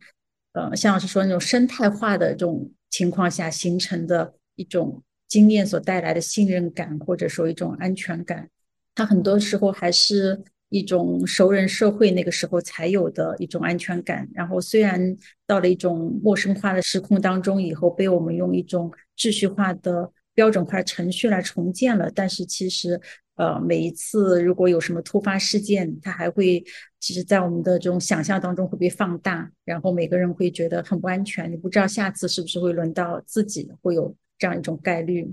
呃，像老师说那种生态化的这种。情况下形成的一种经验所带来的信任感，或者说一种安全感，它很多时候还是一种熟人社会那个时候才有的一种安全感。然后虽然到了一种陌生化的时空当中以后，被我们用一种秩序化的标准化程序来重建了，但是其实。呃，每一次如果有什么突发事件，它还会，其实，在我们的这种想象当中会被放大，然后每个人会觉得很不安全，你不知道下次是不是会轮到自己，会有这样一种概率。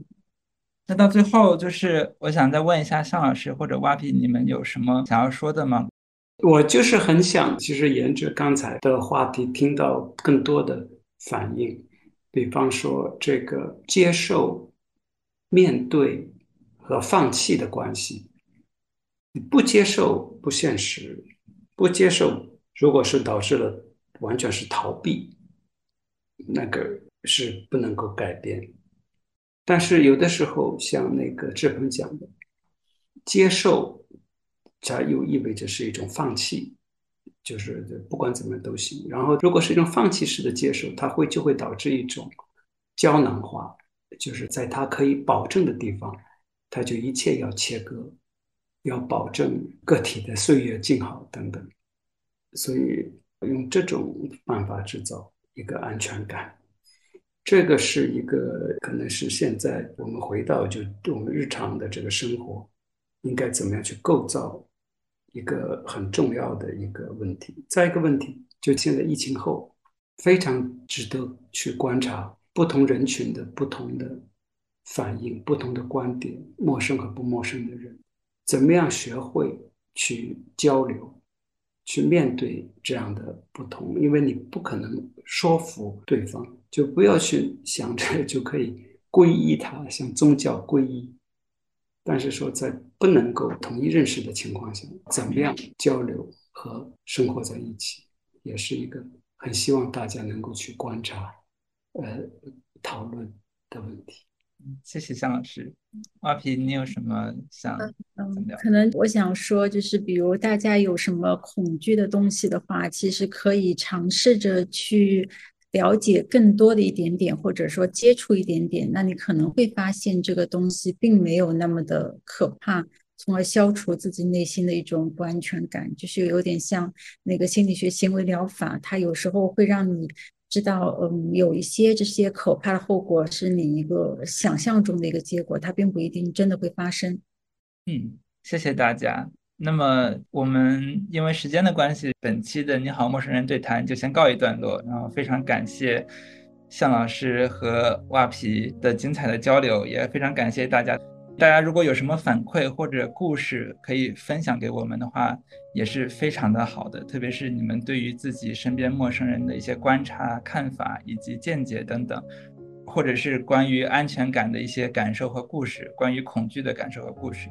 那到最后，就是我想再问一下向老师或者蛙皮，你们有什么想要说的吗？我就是很想，其实沿着刚才的话题，听到更多的反应，比方说这个接受、面对。和放弃的关系，你不接受不现实，不接受，如果是导致了完全是逃避，那个是不能够改变。但是有的时候，像那个志鹏讲的，接受，它又意味着是一种放弃，就是不管怎么都行。然后，如果是一种放弃式的接受，它会就会导致一种胶囊化，就是在它可以保证的地方。他就一切要切割，要保证个体的岁月静好等等，所以用这种办法制造一个安全感，这个是一个可能是现在我们回到就我们日常的这个生活，应该怎么样去构造一个很重要的一个问题。再一个问题，就现在疫情后，非常值得去观察不同人群的不同的。反应不同的观点，陌生和不陌生的人，怎么样学会去交流，去面对这样的不同？因为你不可能说服对方，就不要去想着就可以皈依他，像宗教皈依。但是说在不能够统一认识的情况下，怎么样交流和生活在一起，也是一个很希望大家能够去观察、呃讨论的问题。谢谢向老师，阿皮，你有什么想嗯，可能我想说，就是比如大家有什么恐惧的东西的话，其实可以尝试着去了解更多的一点点，或者说接触一点点，那你可能会发现这个东西并没有那么的可怕，从而消除自己内心的一种不安全感，就是有点像那个心理学行为疗法，它有时候会让你。知道，嗯，有一些这些可怕的后果是你一个想象中的一个结果，它并不一定真的会发生。嗯，谢谢大家。那么我们因为时间的关系，本期的你好陌生人对谈就先告一段落。然后非常感谢向老师和袜皮的精彩的交流，也非常感谢大家。大家如果有什么反馈或者故事可以分享给我们的话，也是非常的好的。特别是你们对于自己身边陌生人的一些观察、看法以及见解等等，或者是关于安全感的一些感受和故事，关于恐惧的感受和故事。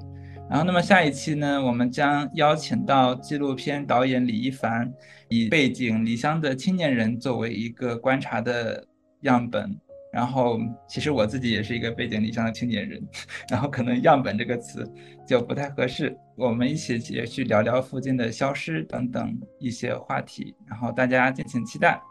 然后，那么下一期呢，我们将邀请到纪录片导演李一凡，以背景离乡的青年人作为一个观察的样本。然后其实我自己也是一个背井离乡的青年人，然后可能样本这个词就不太合适。我们一起也去聊聊附近的消失等等一些话题，然后大家敬请期待。